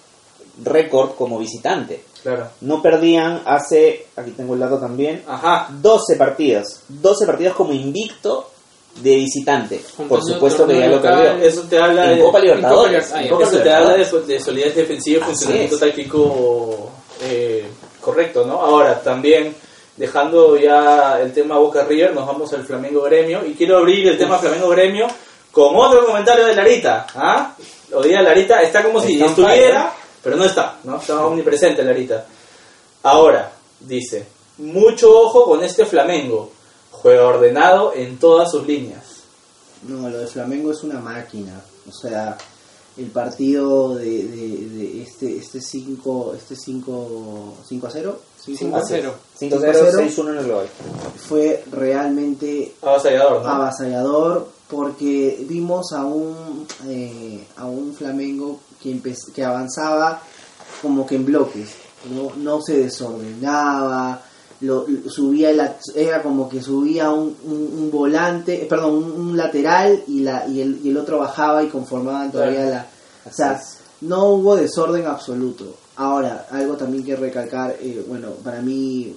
récord como visitante. Claro. No perdían hace, aquí tengo el dato también, Ajá. 12 partidos. 12 partidos como invicto de visitante. Por supuesto que ya lo perdió. Eso te habla En de... Copa Libertadores. Copa ah, en ya. Copa Eso te habla de, de solidez defensiva funcionamiento táctico eh, correcto, ¿no? Ahora, también, dejando ya el tema Boca River, nos vamos al Flamengo Gremio. Y quiero abrir el tema Flamengo Gremio con otro comentario de Larita. ¿ah? Lo diga Larita, está como si Está estuviera, fire. pero no está, ¿no? Está omnipresente Larita. Ahora, dice, mucho ojo con este Flamengo. Juega ordenado en todas sus líneas. No, lo de Flamengo es una máquina. O sea, el partido de, de, de este este 5 este 5 5 a 0 5 a 0. 5-0, 6-1 en el global. fue realmente Avasallador, ¿no? avasallador porque vimos a un eh, a un Flamengo que que avanzaba como que en bloques no no se desordenaba lo, subía el era como que subía un, un, un volante eh, perdón un, un lateral y la y el, y el otro bajaba y conformaban todavía Claro. la o sea no hubo desorden absoluto ahora algo también que recalcar eh, bueno para mí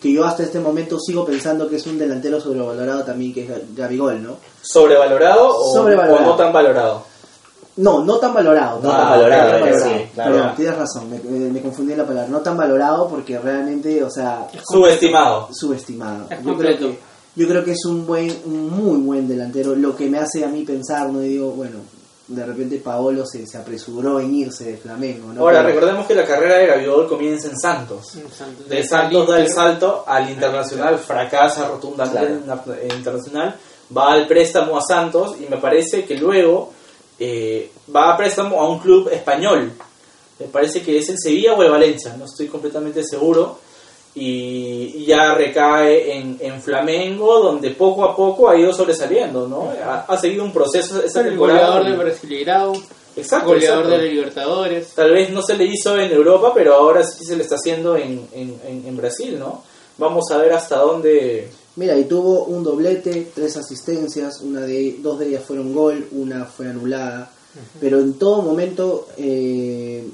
que yo hasta este momento sigo pensando que es un delantero sobrevalorado también que es Ga- Gabigol no ¿Sobrevalorado o, Sobrevalorado. o no tan valorado? No no tan valorado No Ah, tan valorado, eh, sí, Perdón, claro. tienes razón me, confundí en la palabra no tan valorado porque realmente o sea Subestimado. subestimado Es yo creo que yo creo que es un buen un muy buen delantero lo que me hace a mí pensar no Y digo bueno de repente Paolo se, se apresuró en irse de Flamengo. ¿no? Ahora, Pero- recordemos que la carrera de Gaviol comienza en Santos. De Santos da el salto al internacional, fracasa rotundamente en la- en internacional, va al préstamo a Santos y me parece que luego eh, va a préstamo a un club español. Me parece que es el Sevilla o el Valencia, no estoy completamente seguro. Y, y ya recae en, en Flamengo, donde poco a poco ha ido sobresaliendo, ¿no? Ha, ha seguido un proceso esa el temporada. goleador del Brasileirao, Exacto, goleador exacto. de Libertadores. Tal vez no se le hizo en Europa, pero ahora sí se le está haciendo en, en, en- en Brasil, ¿no? Vamos a ver hasta dónde... Mira, y tuvo un doblete, tres asistencias, una de dos de ellas fueron gol, una fue anulada. Pero en todo momento eh,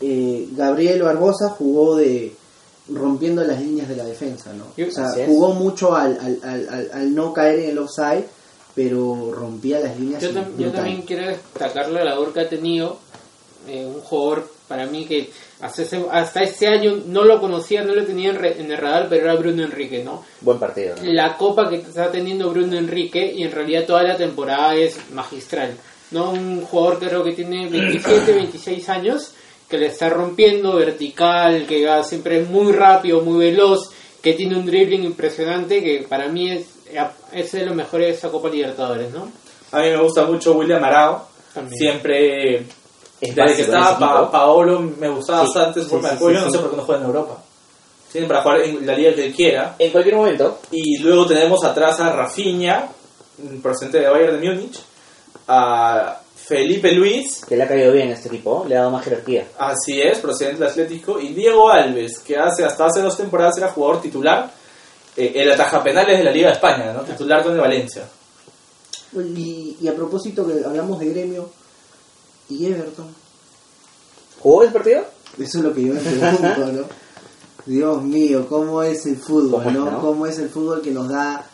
eh, Gabriel Barbosa jugó de rompiendo las líneas de la defensa, ¿no? O sea, jugó mucho al, al, al, al- no caer en el offside, pero rompía las líneas. Yo, tam- yo también quiero destacar la labor que ha tenido eh, un jugador para mí que hasta ese, hasta este año no lo conocía, no lo tenía en, re- en el radar, pero era Bruno Enrique, ¿no? Buen partido. ¿no? La copa que está teniendo Bruno Enrique y en realidad toda la temporada es magistral, ¿no? Un jugador que creo que tiene 27, 26 años, que le está rompiendo vertical, que va siempre muy rápido, muy veloz, que tiene un dribbling impresionante, que para mí es, es de los mejores de esa Copa Libertadores, ¿no? A mí me gusta mucho William Arao. También. Siempre, Es desde que estaba ese Pa- equipo. Paolo, me gustaba Sí, bastante sí, sí, Yo no sí. sé por qué no juega en Europa. Tienen para jugar en la liga que él quiera. En cualquier momento, Y luego tenemos atrás a Rafinha, procedente de Bayern de Múnich, a Felipe Luis, que le ha caído bien a este equipo, le ha dado más jerarquía. Así es, procedente del Atlético. Y Diego Alves, que hace hasta hace dos temporadas era jugador titular. Eh, el ataja penales de la Liga de España, ¿no? Titular con el Valencia. Y, y a propósito que hablamos de gremio y Everton, ¿Jugó el partido? eso es lo que yo me pregunto, ¿no? Dios mío, ¿cómo es el fútbol, ¿Cómo es, no? ¿Cómo es el fútbol que nos da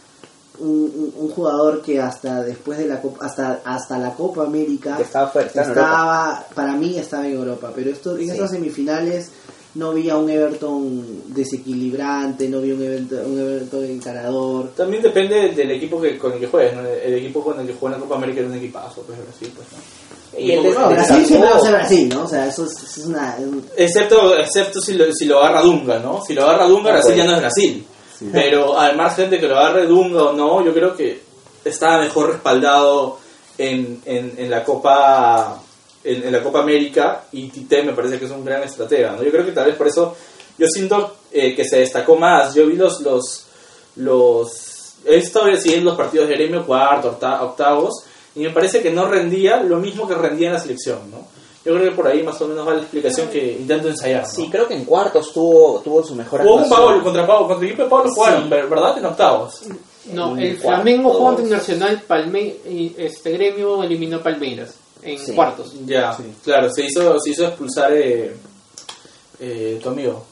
un, un- un jugador que hasta después de la Copa, hasta, hasta la Copa América estaba fuera, estaba para mí estaba en Europa, pero esto, en Sí. estas semifinales no vi a un Everton desequilibrante, no vi un Everton, un Everton encarador. También depende del equipo que, con el que juegues, ¿no? El equipo con el que juega en la Copa América es un equipazo, pues Brasil, pues, ¿no? Y el de- No, Brasil siempre va a ser Brasil, ¿no? O sea, eso es, eso es una... un- Excepto, excepto si, lo, si lo agarra Dunga, ¿no? Si lo agarra Dunga, Ah, Brasil pues. ya no es Brasil. Pero al margen de que lo agarre Dunga o no, yo creo que está mejor respaldado en, en, en la Copa en, en la Copa América y Tite me parece que es un gran estratega, ¿no? Yo creo que tal vez por eso yo siento eh, que se destacó más. Yo vi los los los he estado siguiendo los partidos de gremio cuarto, octa- octavos y me parece que no rendía lo mismo que rendía en la selección, ¿no? Yo creo que por ahí más o menos va la explicación que intento ensayar. ¿no? Sí, creo que en cuartos tuvo, tuvo su mejor Jugó actuación. Pablo, contra Pablo, contra el equipo de Pablo jugaron, Sí. ver- ¿verdad? En octavos. No, En el cuartos. Flamengo jugó ante Nacional, Palme y este gremio eliminó Palmeiras en Sí. cuartos. Ya, claro, se hizo, se hizo expulsar eh, eh, tu amigo,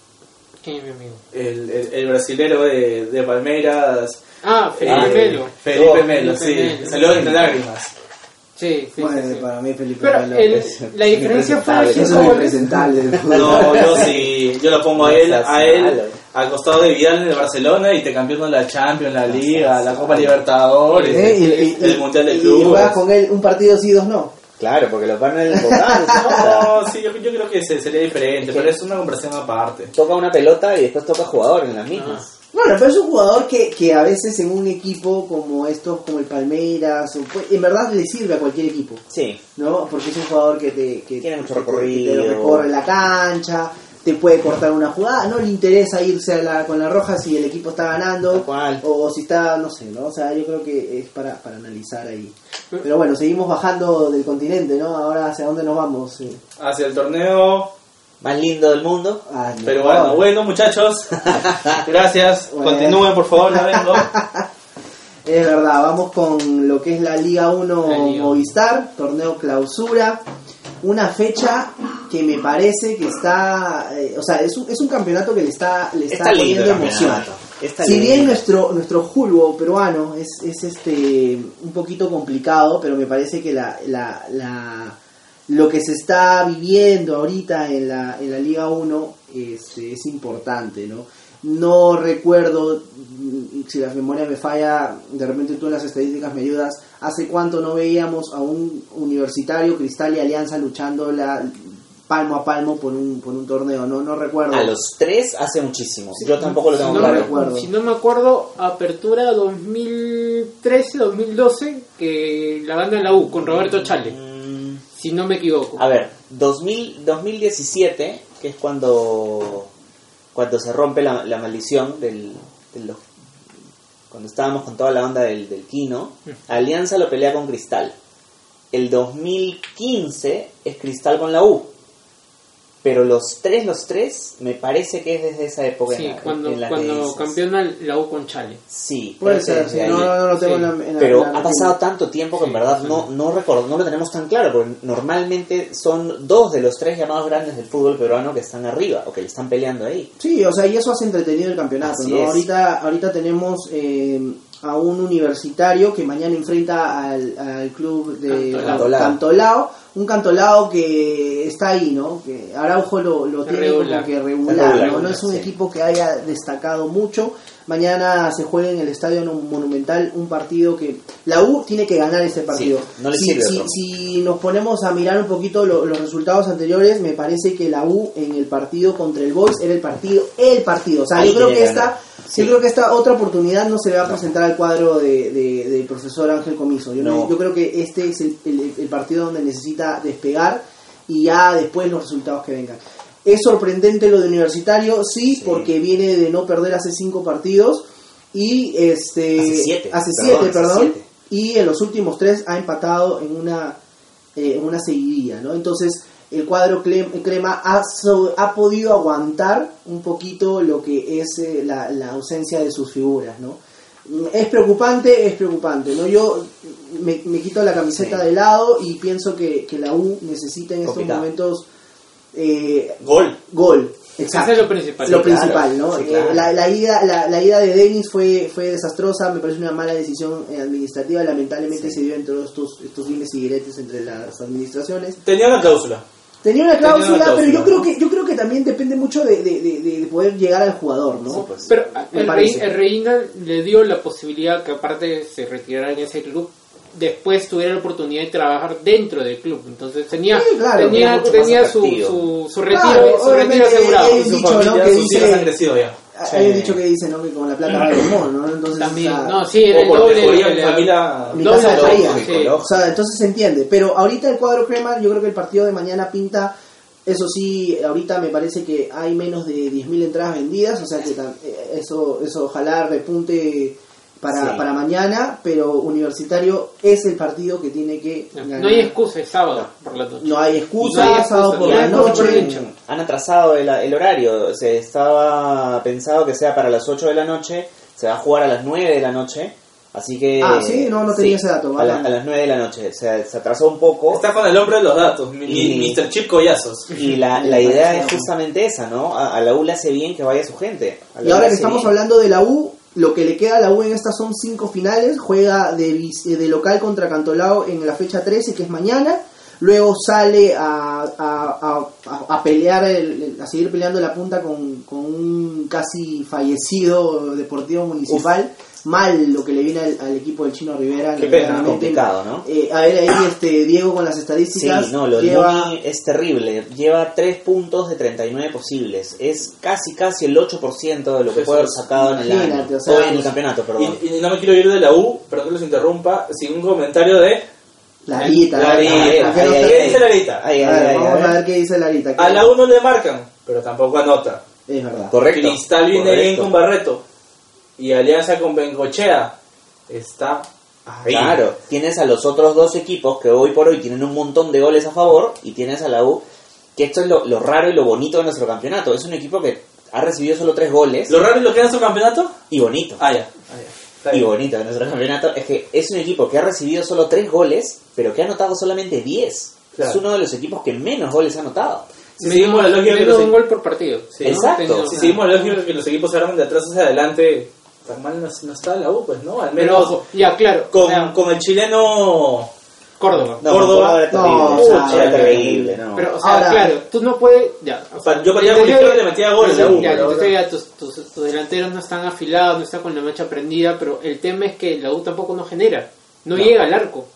¿Quién es mi amigo? el, el, el brasilero de, de Palmeiras. Ah, Felipe eh, Melo. Felipe Oh, Melo, Felipe sí. Salió entre lágrimas. Sí, sí, Bueno, sí, sí. para mí Felipe Pero Melo el- es- la diferencia fue del fútbol. No, yo sí, yo lo pongo a él, a él, al costado de Vidal en el Barcelona y te campeón la Champions, la Liga, la Copa Libertadores, ¿Eh? Y- y- el y- Mundial de y Clubes. juegas con él un partido sí, dos no. Claro, porque los van a enfocar. No, sí, yo, yo creo que se- sería diferente, pero es una conversación aparte. toca una pelota y después toca jugador en las mismas. Bueno, pero es un jugador que, que a veces en un equipo como estos, como el Palmeiras, o, pues, en verdad le sirve a cualquier equipo, Sí, ¿no? Porque es un jugador que te, que, Tiene mucho que te- recorrido. que te recorre la cancha, te puede cortar una jugada, no le interesa irse a la, con la roja si el equipo está ganando, cual. o si está, no sé, ¿no? O sea, yo creo que es para, para analizar ahí. Pero bueno, seguimos bajando del continente, ¿no? Ahora, ¿hacia dónde nos vamos? Sí. Hacia el torneo más lindo del mundo. Ah, no. Pero bueno, bueno muchachos, gracias. Bueno. Continúen por favor, ya vengo. Es verdad, vamos con lo que es la Liga 1 La Liga. Movistar, torneo clausura. Una fecha que me parece que está. eh, o sea, es un, es un campeonato que le está, le está, Está poniendo emoción. Está si bien nuestro nuestro julbo peruano es, es este un poquito complicado, pero me parece que la, la, la- lo que se está viviendo ahorita en la, en la Liga 1 es, es importante, ¿no? No recuerdo, mm, si la memoria me falla, de repente tú en las estadísticas me ayudas, hace cuánto no veíamos a un universitario, Cristal y Alianza luchando la, palmo a palmo por un, por un torneo, no, no recuerdo. A los tres hace muchísimo. Yo tampoco lo tengo si no, claro. me, recuerdo. si no me acuerdo, apertura 2013-2012, que la gana la U con Roberto Chale, Mm, si no me equivoco. A ver, 2000, 2017, que es cuando, cuando se rompe la, la maldición del, de los- cuando estábamos con toda la onda del, del Kino, Alianza lo pelea con Cristal. El 2015 es Cristal con la U. Pero los tres, los tres, me parece que es desde esa época. Sí, en la- cuando, en cuando campeona la U con Chale. Sí, Puede ser, sí, no, lo tengo Sí. en la, en la- Pero ha pasado tanto tiempo que en verdad sí. no, no, recuerdo, no lo tenemos tan claro, porque normalmente son dos de los tres llamados grandes del fútbol peruano que están arriba o que le están peleando ahí. Sí, o sea, y eso hace entretenido el campeonato, Así ¿no? es. Ahorita, ahorita tenemos eh, a un universitario que mañana enfrenta al, al club de Cantolao. Cantolao. Un Cantolao que está ahí, ¿no? Que Araujo lo, lo tiene Regular. como que regular, Regular, ¿no? No es un sí. equipo que haya destacado mucho. Mañana se juega en el Estadio Monumental un partido que la U tiene que ganar ese partido. Sí, no le si, sirve si- nos ponemos a mirar un poquito lo- los resultados anteriores, me parece que la U en el partido contra el Boys era el partido, el partido. O sea, Ahí yo creo que que esta, ganar. Sí. yo creo que esta otra oportunidad no se le va a presentar al cuadro de, de- del profesor Ángel Comiso. Yo, No. yo creo que este es el, el- el partido donde necesita despegar y ya después los resultados que vengan. Es sorprendente lo de Universitario, sí, Sí. porque viene de no perder hace cinco partidos y este Hace siete, hace perdón, siete, hace perdón, siete. y en los últimos tres ha empatado en una eh, en una seguidilla, ¿no? Entonces el cuadro crema ha, so- ha podido aguantar un poquito lo que es eh, la, la ausencia de sus figuras, ¿no? Es preocupante, es preocupante, ¿no? Yo me, me quito la camiseta Sí. de lado y pienso que, que la U necesita en estos Complicado. momentos eh, Gol. gol. Exacto. Eso es lo principal. Lo Sí, claro. principal, ¿no? sí, Eh, claro. la, la ida, la, la ida de Denis fue, fue desastrosa, me parece una mala decisión eh, administrativa, lamentablemente se dio entre todos estos, estos dimes y diretes entre las administraciones. Tenía una cláusula. Tenía una Tenía una cláusula, pero yo creo que yo creo que también depende mucho de, de, de- de poder llegar al jugador, ¿no? Sí, pues. Pero el. Rey, el Reina le dio la posibilidad que aparte se retirara en ese club, después tuviera la oportunidad de trabajar dentro del club. Entonces tenía Sí, claro, tenía, tenía su, su, su retiro, Claro, su retiro asegurado. dicho, ¿no? que dice- han crecido ya. Hay un dicho que dice, ¿no? Que con la plata va el ¿no? Entonces, También, o sea, no, sí, era O el doble familia. Mi doble casa sí. O sea, entonces se entiende. Pero ahorita el cuadro crema, yo creo que el partido de mañana pinta. Eso sí, ahorita me parece que hay menos de 10.000 entradas vendidas. O sea que eh, eso, eso ojalá repunte para, Sí. para mañana. Pero Universitario es el partido que tiene que ganar. No hay excusa, es sábado por la noche. No hay excusa, No hay excusa, sábado por no la noche. Han atrasado el, el horario. Se estaba pensado que sea para las 8 de la noche. Se va a jugar a las 9 de la noche. Así que. Ah, ¿sí? No, no tenía ese dato, A, la- bacán. a las 9 de la noche. Se, se atrasó un poco. Está con el hombre de los datos, mi, Y- Mr. Chip Collazos. Y la, la idea es justamente esa, ¿no? A, a la U le hace bien que vaya su gente. A la Y ahora que estamos bien. hablando de la U, lo que le queda a la U en estas son cinco finales. Juega de, vis- de local contra Cantolao en la fecha 13, que es mañana. Luego sale a, a, pelear, el- el- a seguir peleando la punta con, con un casi fallecido Deportivo Municipal. Mal lo que le viene al, al equipo del Chino Rivera. Qué pena, complicado, ¿no? Eh, a ver, ahí este, Diego con las Sí, estadísticas. no, lo de lleva- es terrible. Lleva 3 puntos de 39 posibles. Es casi, casi el 8% de lo que puede haber sacado en el año. O sea, o en el campeonato, perdón. Y, y no me quiero ir de la U, perdón que los interrumpa, sin un comentario de. Larita. Larita, ¿qué dice Larita? Vamos a ver. qué dice Larita. A la U no le marcan, pero tampoco anota. Es verdad. Correcto. Cristal viene bien con Barreto. Y Alianza con Bengochea. Está ahí. Claro, tienes a los otros dos equipos que hoy por hoy tienen un montón de goles a favor y tienes a la U, que esto es lo, lo raro y lo bonito de nuestro campeonato. Es un equipo que ha recibido solo tres goles ¿Lo raro es lo que era su campeonato? y bonito. Ah, ya. Ah, ya. Y bonito de nuestro campeonato es que es un equipo que ha recibido solo tres goles, pero que ha anotado solamente 10. Claro. Es uno de los equipos que menos goles ha anotado. Si seguimos la lógica que los, de un gol por partido. Sí. ¿no? Exacto. Tenido- si seguimos la lógica que los equipos se arman de atrás hacia adelante, tan mal no, no está la U, pues, ¿no? Al Pero menos ojo, ya, claro. con, con el chileno Córdoba. No, Córdoba. No, terrible. era no. Pero, o sea, Ahora- claro, tú no puedes. Ya, o sea, Yo partía con desde- izquierda y le metía goles, desde- la U, ya, pero ahora- ya tus, tus, tus delanteros no están afilados, no están con la mecha prendida, pero el tema es que la U tampoco no genera. No, llega al arco.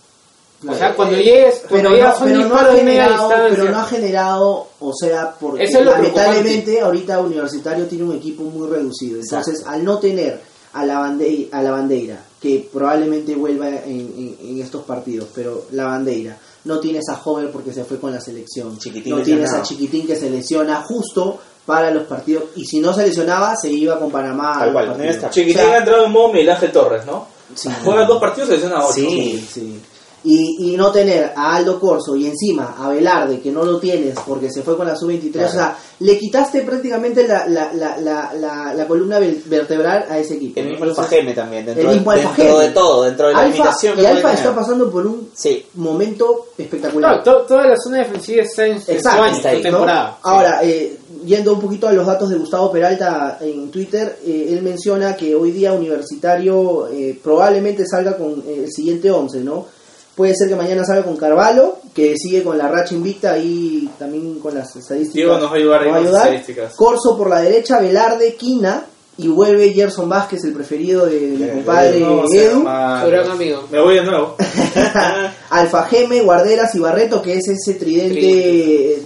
O sea, cuando llegues, cuando pero llegas no, pero no ha disparos de media generado, distancia. pero no ha generado, o sea, porque es lamentablemente ahorita Universitario tiene un equipo muy reducido. Entonces, al no tener a la, bande- a la bandera, que probablemente vuelva en, en- en estos partidos, pero la bandera, no tienes a Hover porque se fue con la selección, Chiquitín no tienes a Chiquitín que se lesiona justo para los partidos, y si no se lesionaba, se iba con Panamá Tal cual. Chiquitín O sea, ha entrado en modo Miguel Ángel Torres, ¿no? Sí. Juega dos partidos y lesiona ocho. Sí. Sí. Y, y no tener a Aldo Corso y encima a Velarde, que no lo tienes porque se fue con la sub-23, Claro. o sea, le quitaste prácticamente la, la, la, la, la, la columna ver- vertebral a ese equipo. El ¿no? mismo Entonces, Alfajeme también, dentro, el mismo dentro Alfajeme. de todo, dentro de la Alfa, limitación que y Alfa tener. está pasando por un Sí, momento espectacular. Claro, to- toda la zona defensiva está en su Exacto, año, está su ahí, ¿no? temporada. Ahora, eh, yendo un poquito a los datos de Gustavo Peralta en Twitter, eh, él menciona que hoy día Universitario eh, probablemente salga con eh, el siguiente 11, ¿no? Puede ser que mañana salga con Carvalho, que sigue con la racha invicta y también con las estadísticas. Diego nos va a ayudar nos va a ayudar. estadísticas. Corso por la derecha, Velarde, Quina y vuelve Gerson Vázquez, el preferido de, mi compadre No, Edu. gran amigo. Me voy de nuevo. Alfa Geme, Guarderas y Barreto, que es ese tridente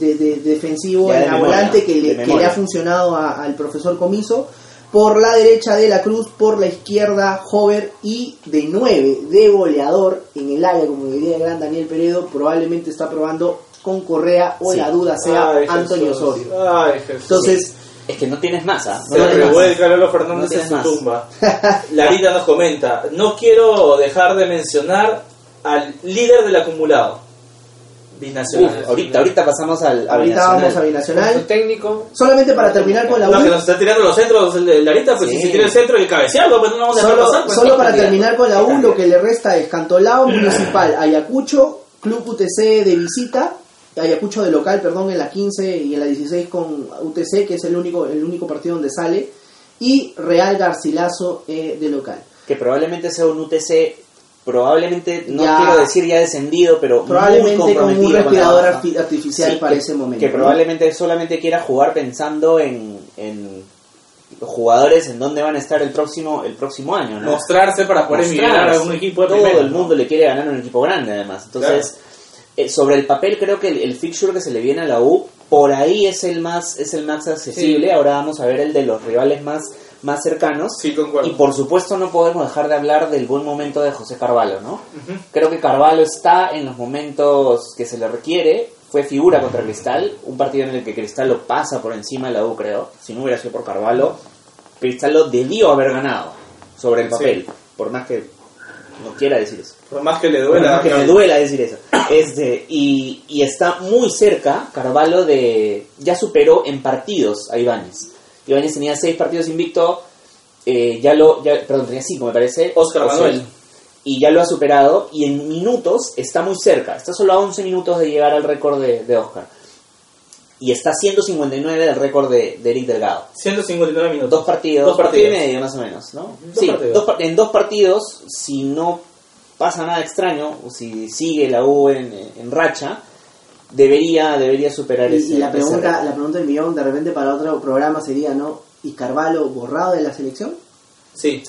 de, de- defensivo en la volante que le, que memoria. le ha funcionado a- al profesor Comiso. Por la derecha de la Cruz, por la izquierda Hover y de 9 de goleador en el área, como diría el gran Daniel Peredo, probablemente está probando con Correa o Sí. la duda sea Ay, Antonio Jesús. Osorio. Ay, Jesús. Entonces, es que no tienes más, ¿ah? No Se revuelca Lolo No Fernández en su más. tumba. Larita nos comenta, no quiero dejar de mencionar al líder del acumulado. Binacional. Uf, ahorita, ahorita pasamos al, ahorita Binacional. vamos a Binacional. técnico. Solamente para terminar con la No, que U. nos está tirando los centros el pues Sí. si se tira el centro y el cabecearlo, pues no lo vamos a dejar Solo, pasar. Pues, solo no, para terminar con la U, lo que le resta es Cantolao Municipal, Ayacucho, Club UTC de visita, Ayacucho de local, perdón, en la 15 y en la 16 con UTC, que es el único, el único partido donde sale, y Real Garcilaso eh, de local. Que probablemente sea un UTC, probablemente, no Ya. quiero decir ya descendido, pero Probablemente muy con un comprometido con la respirador artificial Sí, para que- ese momento. Que ¿no? probablemente solamente quiera jugar pensando en, en los jugadores en dónde van a estar el próximo el próximo año, ¿no? Mostrarse para poder emigrar a un equipo de Todo el ¿no? mundo le quiere ganar un equipo grande además. Entonces, eh, sobre el papel creo que el, el fixture que se le viene a la U por ahí es el más es el más accesible. Sí. Ahora vamos a ver el de los rivales más más cercanos. Sí, concuerdo. Y por supuesto no podemos dejar de hablar del buen momento de José Carvalho, ¿no? Creo que Carvalho está en los momentos que se le requiere. Fue figura contra Cristal, un partido en el que Cristal lo pasa por encima de la U, creo. Si no hubiera sido por Carvalho, Cristal lo debió haber ganado sobre el papel, por más que no quiera decir eso. Por más que le más que duela decir eso. Este, y, y está muy cerca, Carvalho, de. Ya superó en partidos a Ibáñez. Ibáñez tenía seis partidos invicto, eh, ya lo. Ya, perdón, tenía cinco, me parece. Oscar O sea, Manuel. Y ya lo ha superado, y en minutos está muy cerca. Está solo a 11 minutos de llegar al récord de, de Oscar. Y está a 159 del récord de, de Eric Delgado. 159 minutos. Dos partidos, Dos partidos. y medio más o menos, ¿no? Dos sí, partidos. dos par- en dos partidos, si no pasa nada extraño, o si sigue la U en, en racha, debería debería superar Y, ese y la pregunta, la pregunta del millón de repente para otro programa sería, ¿no? ¿Y Carvalho borrado de la selección? Sí,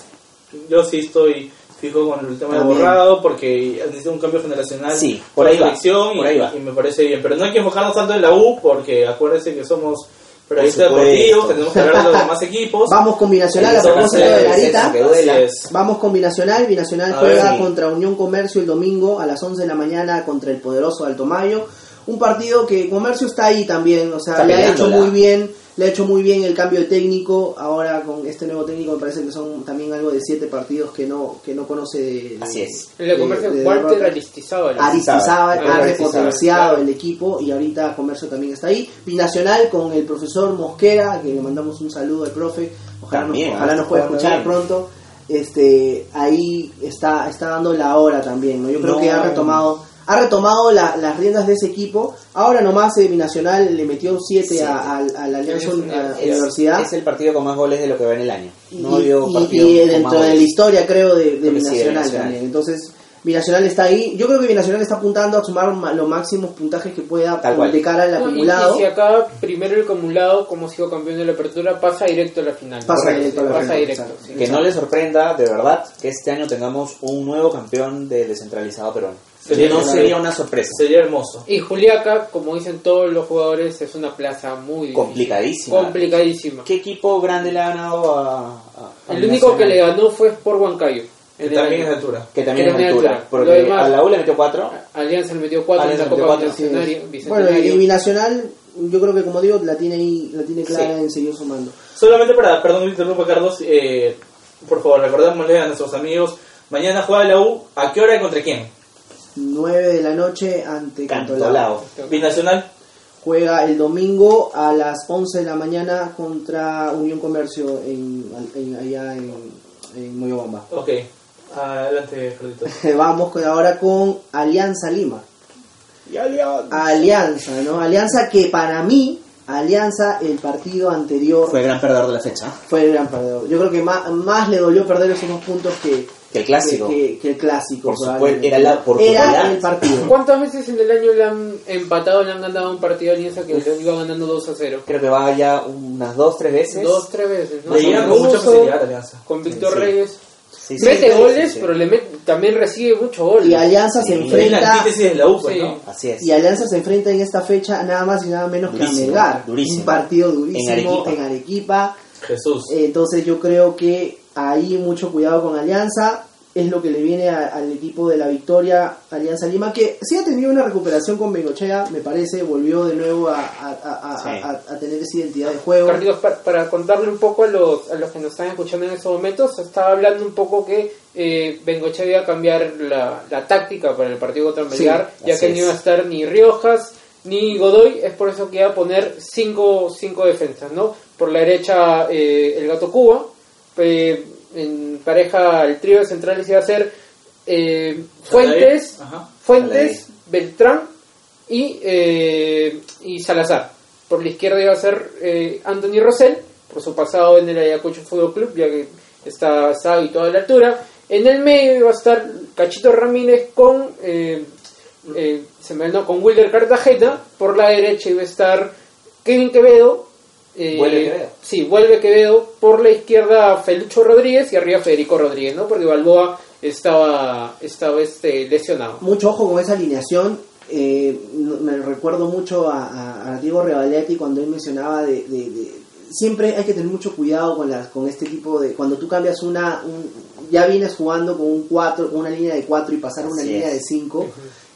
yo sí estoy fijo con el tema de También. borrado porque necesita un cambio generacional Sí, por ahí la va, selección por y, ahí va. y me parece bien. Pero no hay que enfocarnos tanto en la U porque acuérdense que somos periodistas deportivos, tenemos que hablar de los demás equipos. Vamos con Binacional, a Entonces, propósito de Larita. Vamos con Binacional. Binacional A juega ver, sí. contra Unión Comercio el domingo a las 11 de la mañana contra el poderoso Alto Mayo. Un partido que Comercio está ahí también, o sea, Está le ha hecho muy bien, le ha hecho muy bien el cambio de técnico. Ahora con este nuevo técnico me parece que son también algo de siete partidos que no que no conoce de, de- Así es. El de comercio de Walter derrota. Aristizábal. Aristizábal ha repotenciado el equipo y ahorita Comercio también está ahí. Binacional con el profesor Mosquera, que le mandamos un saludo al profe. Ojalá, También, nos, ojalá nos pueda escuchar bien. pronto. Este, ahí está, está dando la hora también. ¿no? Yo creo No. que ha retomado, ha retomado la- las riendas de ese equipo. Ahora nomás el Binacional le metió 7 Siete. a, a- a la Alianza Universidad. Es el partido con más goles de lo que va en el año. Y, No y- partido y con dentro de la historia creo de, sí, Binacional también. Entonces Binacional está ahí. Yo creo que Binacional está apuntando a sumar ma- los máximos puntajes que pueda Tal cual. de cara al y- acumulado. Y, si acá primero el acumulado, como ha sido campeón de la apertura, pasa directo a la final. Pasa Correcto, directo a la pasa final, directo, exacto. sí. Que no le sorprenda, de verdad, que este año tengamos un nuevo campeón de descentralizado peruano. Sería no sería una sorpresa. Sería hermoso. Y Juliaca, como dicen todos los jugadores, es una plaza muy. Complicadísima. Complicadísima. ¿Qué equipo grande le ha ganado a, a- a El único que le ganó fue por Huancayo. Que también es de altura. Que también es también altura. altura. Porque demás- a la U le metió cuatro. Alianza le metió 4 en Alianza la Copa cuatro, Sí, es. Bicentenario. Bueno, y. Binacional, yo creo que como digo, la tiene ahí, la tiene clara Sí. en seguir sumando. Solamente para, perdón interrumpa Carlos, eh, por favor, recordémosle a nuestros amigos, mañana juega la U, ¿a qué hora y contra quién? 9 de la noche ante Cantolao. Cantolao. Binacional, Juega el domingo a las 11 de la mañana contra Unión Comercio en, en- allá en, en Moyobamba. ok. Adelante. Vamos con- ahora con Alianza Lima. Y Alianza. Alianza, ¿no? Alianza que para mí, Alianza, el partido anterior Fue el gran perdedor de la fecha. fue el gran perdedor. Yo creo que más, más le dolió perder esos dos puntos que, Que el clásico. que, que- el clásico. Por supuesto, era la Era oportunidad. el partido. ¿Cuántas veces en el año le han empatado, le han ganado un partido a Alianza que le iba ganando 2 a 0? Creo que va ya unas dos, tres veces. Dos, tres veces, ¿no? Le llegan Con mucha facilidad Alianza. Con Víctor Sí. Reyes. Sí, sí, mete sí, goles, sí, sí. pero le met- también recibe muchos goles. Y Alianza se. Es la enfrenta antítesis de la U, pues, Sí. ¿no? Así es. y Alianza se enfrenta en esta fecha nada más y nada menos que a Durísimo, Melgar. durísimo. Un partido durísimo En Arequipa. en Arequipa. Jesús. Entonces yo creo que ahí mucho cuidado con Alianza. Es lo que le viene a- al equipo de la Victoria, Alianza Lima, que sí ha tenido una recuperación con Bengochea, me parece, volvió de nuevo a, Sí. tener esa identidad de juego. Para, contarle un poco a los, a los que nos están escuchando en estos momentos, se estaba hablando un poco que eh, Bengochea iba a cambiar la, la táctica para el partido contra Melgar, Sí, ya que no iba a estar ni Riojas ni Godoy, es por eso que iba a poner cinco, cinco defensas, ¿no? Por la derecha eh, el Gato Cuba, eh, en pareja el trío de centrales iba a ser eh, Fuentes, Ajá. Fuentes, Beltrán y, eh, y Salazar. Por la izquierda iba a ser eh, Anthony Rosell, por su pasado en el Ayacucho Fútbol Club, ya que está, está habituado a la altura. En el medio iba a estar Cachito Ramírez con, se me no, con Wilder Cartagena. Por la derecha iba a estar Kevin Quevedo. Eh, Vuelve Quevedo. Sí, vuelve Quevedo. Por la izquierda Felucho Rodríguez y arriba Federico Rodríguez, ¿no? Porque Balboa estaba, estaba este, lesionado. mucho ojo con esa alineación. eh, me recuerdo mucho a, a- a Diego Revaletti cuando él mencionaba de, de- de- siempre hay que tener mucho cuidado con las con este tipo de cuando tú cambias una un- ya vienes jugando con un 4 con una línea de 4 y pasar a una Así línea es. de 5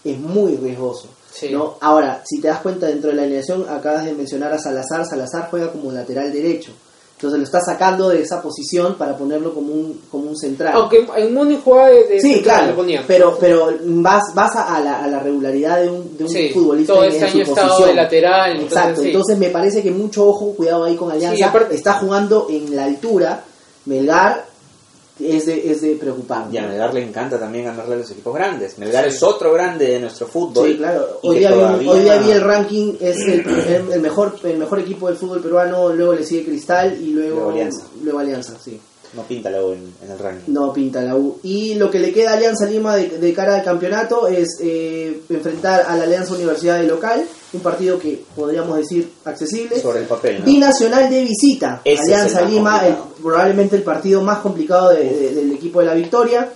es muy riesgoso Sí. ¿no? ahora si te das cuenta dentro de la alineación acabas de mencionar a Salazar Salazar juega como lateral derecho entonces lo está sacando de esa posición para ponerlo como un como un central Aunque en Muni jugaba de, de Sí, central, claro, pero, pero vas, vas a, la, a la regularidad de un, de un Sí, futbolista todo en, este en su año posición. de lateral, entonces, Exacto, sí. entonces me parece que mucho ojo, cuidado ahí con Alianza. Sí, aparte- Está jugando en la altura, Melgar es de, es de preocupar. Y a Melgar le encanta también ganarle a los equipos grandes. Melgar es otro grande de nuestro fútbol. Sí, claro. Hoy día, todavía- hoy día vi el ranking, es el, el- el mejor el mejor equipo del fútbol peruano, luego le sigue Cristal y luego, Luego Alianza. luego Alianza, sí. No pinta la U en, en el ranking. No pinta la U. Y lo que le queda a Alianza Lima de, de cara al campeonato es eh, enfrentar a la Alianza Universidad de local, un partido que podríamos decir accesible. Sobre el papel, ¿no? Binacional de visita, Ese Alianza Lima, el- probablemente el partido más complicado de- de- del equipo de la Victoria.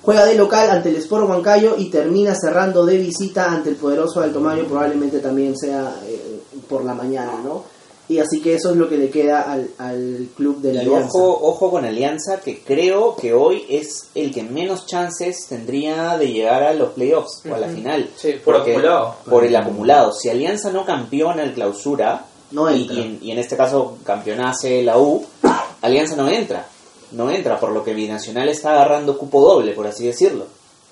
Juega de local ante el Sport Huancayo y termina cerrando de visita ante el poderoso Alto Mayo, probablemente también sea eh, por la mañana, ¿no? Y así que eso es lo que le queda al, al club de la Y Alianza. ojo, ojo con Alianza, que creo que hoy es el que menos chances tendría de llegar a los playoffs o a la final. Sí, por Porque- acumulado. Por el acumulado. Si Alianza no campeona el clausura, No y, entra. y en, y en este caso campeonase la U, Alianza no entra. No entra, por lo que Binacional está agarrando cupo doble, por así decirlo.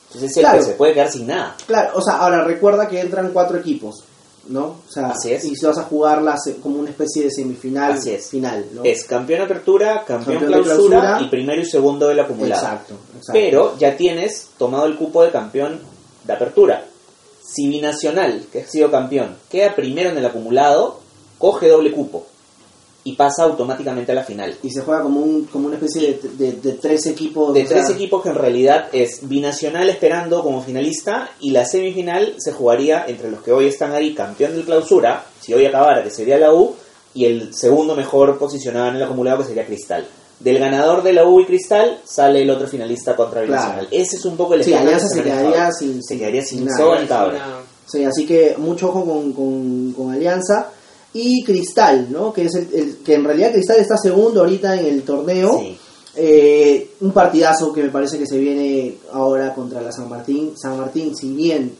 Entonces es el Claro. que se puede quedar sin nada. Claro, o sea, ahora recuerda que entran cuatro equipos, ¿no? O sea, Así es. y si vas a jugarla como una especie de semifinal, Así es. final, ¿no? Es campeón apertura, campeón, Campeón de clausura, clausura. y primero y segundo del acumulado. Exacto, exacto. Pero ya tienes tomado el cupo de campeón de apertura. Si Binacional, que ha sido campeón, queda primero en el acumulado, coge doble cupo. Y pasa automáticamente a la final. Y se juega como, un, como una especie de, de, de tres equipos. De sea, tres equipos que en realidad es binacional esperando como finalista y la semifinal se jugaría entre los que hoy están ahí campeón del clausura, si hoy acabara que sería la U, y el segundo mejor posicionado en el acumulado que sería Cristal. Del ganador de la U y Cristal sale el otro finalista contra el Claro. Binacional. Ese es un poco el Sí, Alianza se quedaría sin- se quedaría sin nada. soga Sí, así que mucho ojo con, con, con Alianza. Y Cristal, ¿no? Que es el, el- que en realidad Cristal está segundo ahorita en el torneo. Sí. Eh, un partidazo que me parece que se viene ahora contra la San Martín. San Martín, si bien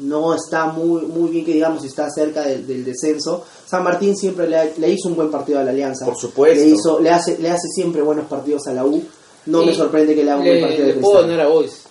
no está muy muy bien que digamos está cerca del, del descenso, San Martín siempre le, hizo un buen partido a la Alianza. Por supuesto. Le, hizo, le, hace, le hace siempre buenos partidos a la U. No Y me sorprende que le haga un buen partido le puedo a Boys.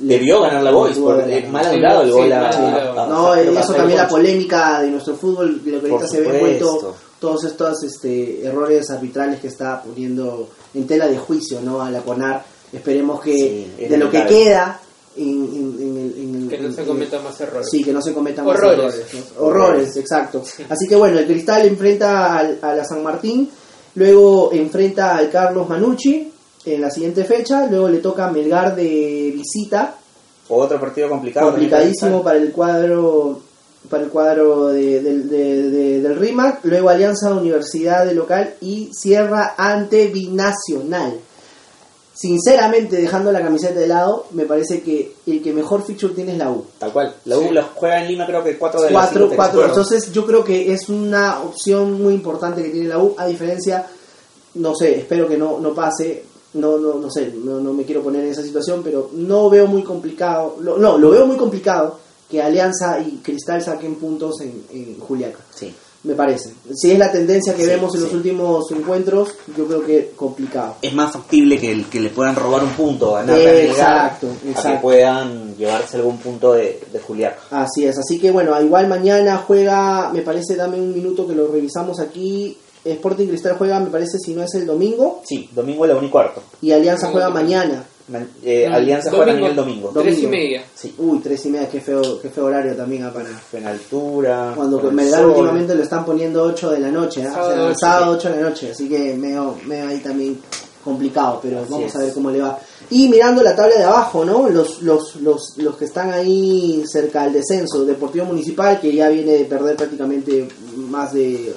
Debió ganar la Boys, Pudo por haber ganado. mal anulado el gol a- No, eso también la polémica de nuestro fútbol, de lo que ahorita se ve envuelto, todos estos este, errores arbitrales que está poniendo en tela de juicio ¿no? a la CONAR. Esperemos que Sí, de lo que queda en, en- en el- en el- Que no en- se cometan más errores. Sí, que no se cometan más errores. ¿no? Horrores, exacto. Así que bueno, el Cristal enfrenta al- a la San Martín, luego enfrenta al Carlos Manucci en la siguiente fecha, luego le toca a Melgar de visita, Otro partido complicado. complicadísimo para el cuadro para el cuadro de- del- de- de- del RIMAC, luego Alianza Universidad de local y cierra ante Binacional. Sinceramente, dejando la camiseta de lado, me parece que el que mejor feature tiene es la U. Tal cual. La U Sí. la juega en Lima creo que 4 de las Cuatro, cinco cuatro. textos. Entonces yo creo que es una opción muy importante que tiene la U, a diferencia, no sé, espero que no, no pase, no, no, no sé, no, no me quiero poner en esa situación, pero no veo muy complicado, lo- no, lo veo muy complicado que Alianza y Cristal saquen puntos en, en Juliaca, Sí. me parece. Si es la tendencia que Sí, vemos en los últimos encuentros, yo creo que complicado. Es más factible que, el- que le puedan robar un punto, ganar Exacto, a que exacto. puedan llevarse algún punto de, de Juliaca. Así es, así que bueno, igual mañana juega, me parece, dame un minuto que lo revisamos aquí. Sporting Cristal juega, me parece, si no es el domingo, Sí, domingo a la 1 y cuarto. y Alianza juega mañana. Man- eh, No, Alianza juega el domingo. Do- Tres y media. Sí. Uy, tres y media, qué feo, qué feo horario también ah, para. En altura. Cuando con el Melgar últimamente lo están poniendo 8 de la noche, ¿ah? Sábado o sea, ocho, sábado 8 de la noche, así que medio, medio ahí también complicado, pero Así vamos es. a ver cómo le va. Y mirando la tabla de abajo, ¿no? Los, los, los, los que están ahí cerca del descenso, Deportivo Municipal, que ya viene de perder prácticamente más de eh,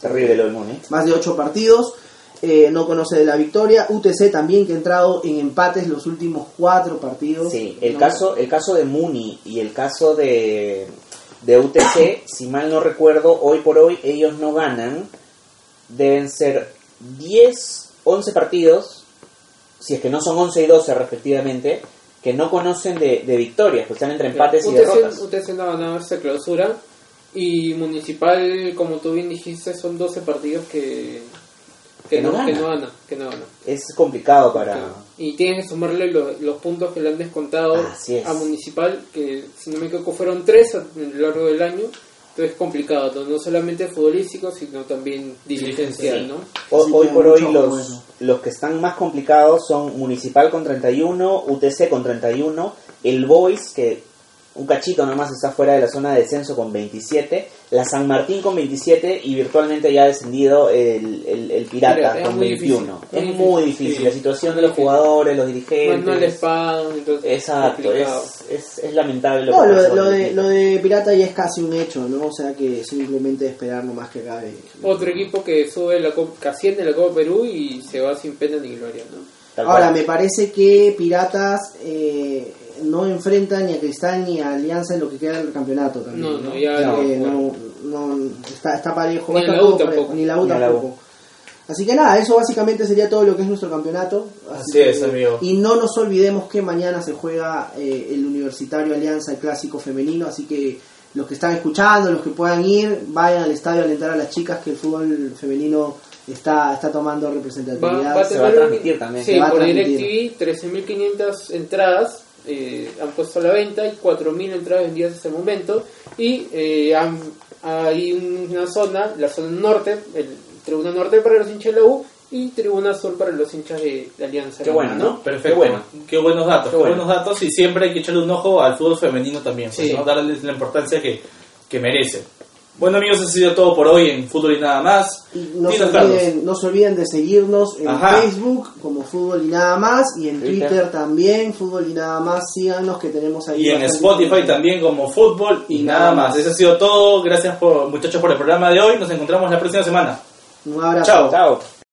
Terrible lo del Muni. más de 8 partidos, eh, no conoce de la victoria. UTC también que ha entrado en empates los últimos 4 partidos. Sí, el ¿no? caso, el caso de Muni y el caso de, de UTC, si mal no recuerdo, hoy por hoy ellos no ganan. Deben ser 10, 11 partidos, si es que no son 11 y 12 respectivamente, que no conocen de, de victorias, pues están entre empates y derrotas. UTC no ha ganado esta clausura. Y Municipal, como tú bien dijiste, son 12 partidos que, que, Que no no, gana. que no gana. Que no gana. Es complicado para... Y tienes que sumarle los, los puntos que le han descontado a Municipal, que si no me equivoco fueron 3 a lo largo del año. Entonces es complicado, no- no solamente futbolístico, sino también dirigencial, Sí. ¿no? Hoy por hoy los, los que están más complicados son Municipal con 31, UTC con 31, el Boys que un cachito nomás está fuera de la zona de descenso con 27, la San Martín con 27 y virtualmente ya ha descendido el, el, el Pirata con muy 21. difícil, es muy difícil, sí. la situación de los jugadores, los No, dirigentes. no les pagan, entonces Exacto, es, es, es lamentable lo No, que lo, lo, de, lo de Pirata ya es casi un hecho, ¿no? O sea que simplemente esperar nomás que acabe. Otro equipo que sube la Copa, que asciende la Copa Perú y se va sin pena ni gloria, ¿no? Tal Ahora, cual. me parece que Piratas eh, no enfrenta ni a Cristal ni a Alianza en lo que queda del campeonato también. No, no, ya no, no, no, no, está, está parejo. Ni está la U parejo, tampoco. Ni la U Ni la U. tampoco. Así que nada, eso básicamente sería todo lo que es nuestro campeonato. Así que- es, amigo. Y no nos olvidemos que mañana se juega eh, el Universitario Alianza, el clásico femenino, así que los que están escuchando, los que puedan ir, vayan al estadio a alentar a las chicas que el fútbol femenino está, está tomando representatividad. Va- va a Se va a transmitir también. Sí, Se va a por. DirecTV, 13.500 entradas eh, han puesto a la venta y 4.000 entradas vendidas hasta el momento. Y eh, han- hay una zona, la zona norte, el tribuna norte para los hinchas de la U y tribuna sur para los hinchas de, de Alianza. Qué bueno, ¿no? Perfecto. Qué bueno. Qué buenos datos, Qué qué, bueno. buenos datos y siempre hay que echarle un ojo al fútbol femenino también, pues, Sí. la importancia que, que merece. Bueno amigos, eso ha sido todo por hoy en Fútbol y Nada Más. Y no se, olviden, no se olviden de seguirnos en Ajá. Facebook como Fútbol y Nada Más y en Twitter. Twitter, también Fútbol y Nada Más. Síganos que tenemos ahí. Y en Spotify también como Fútbol y Y nada nada más. más. Eso ha sido todo. Gracias por, muchachos por el programa de hoy. Nos encontramos la próxima semana. Un abrazo. Chao. Chao.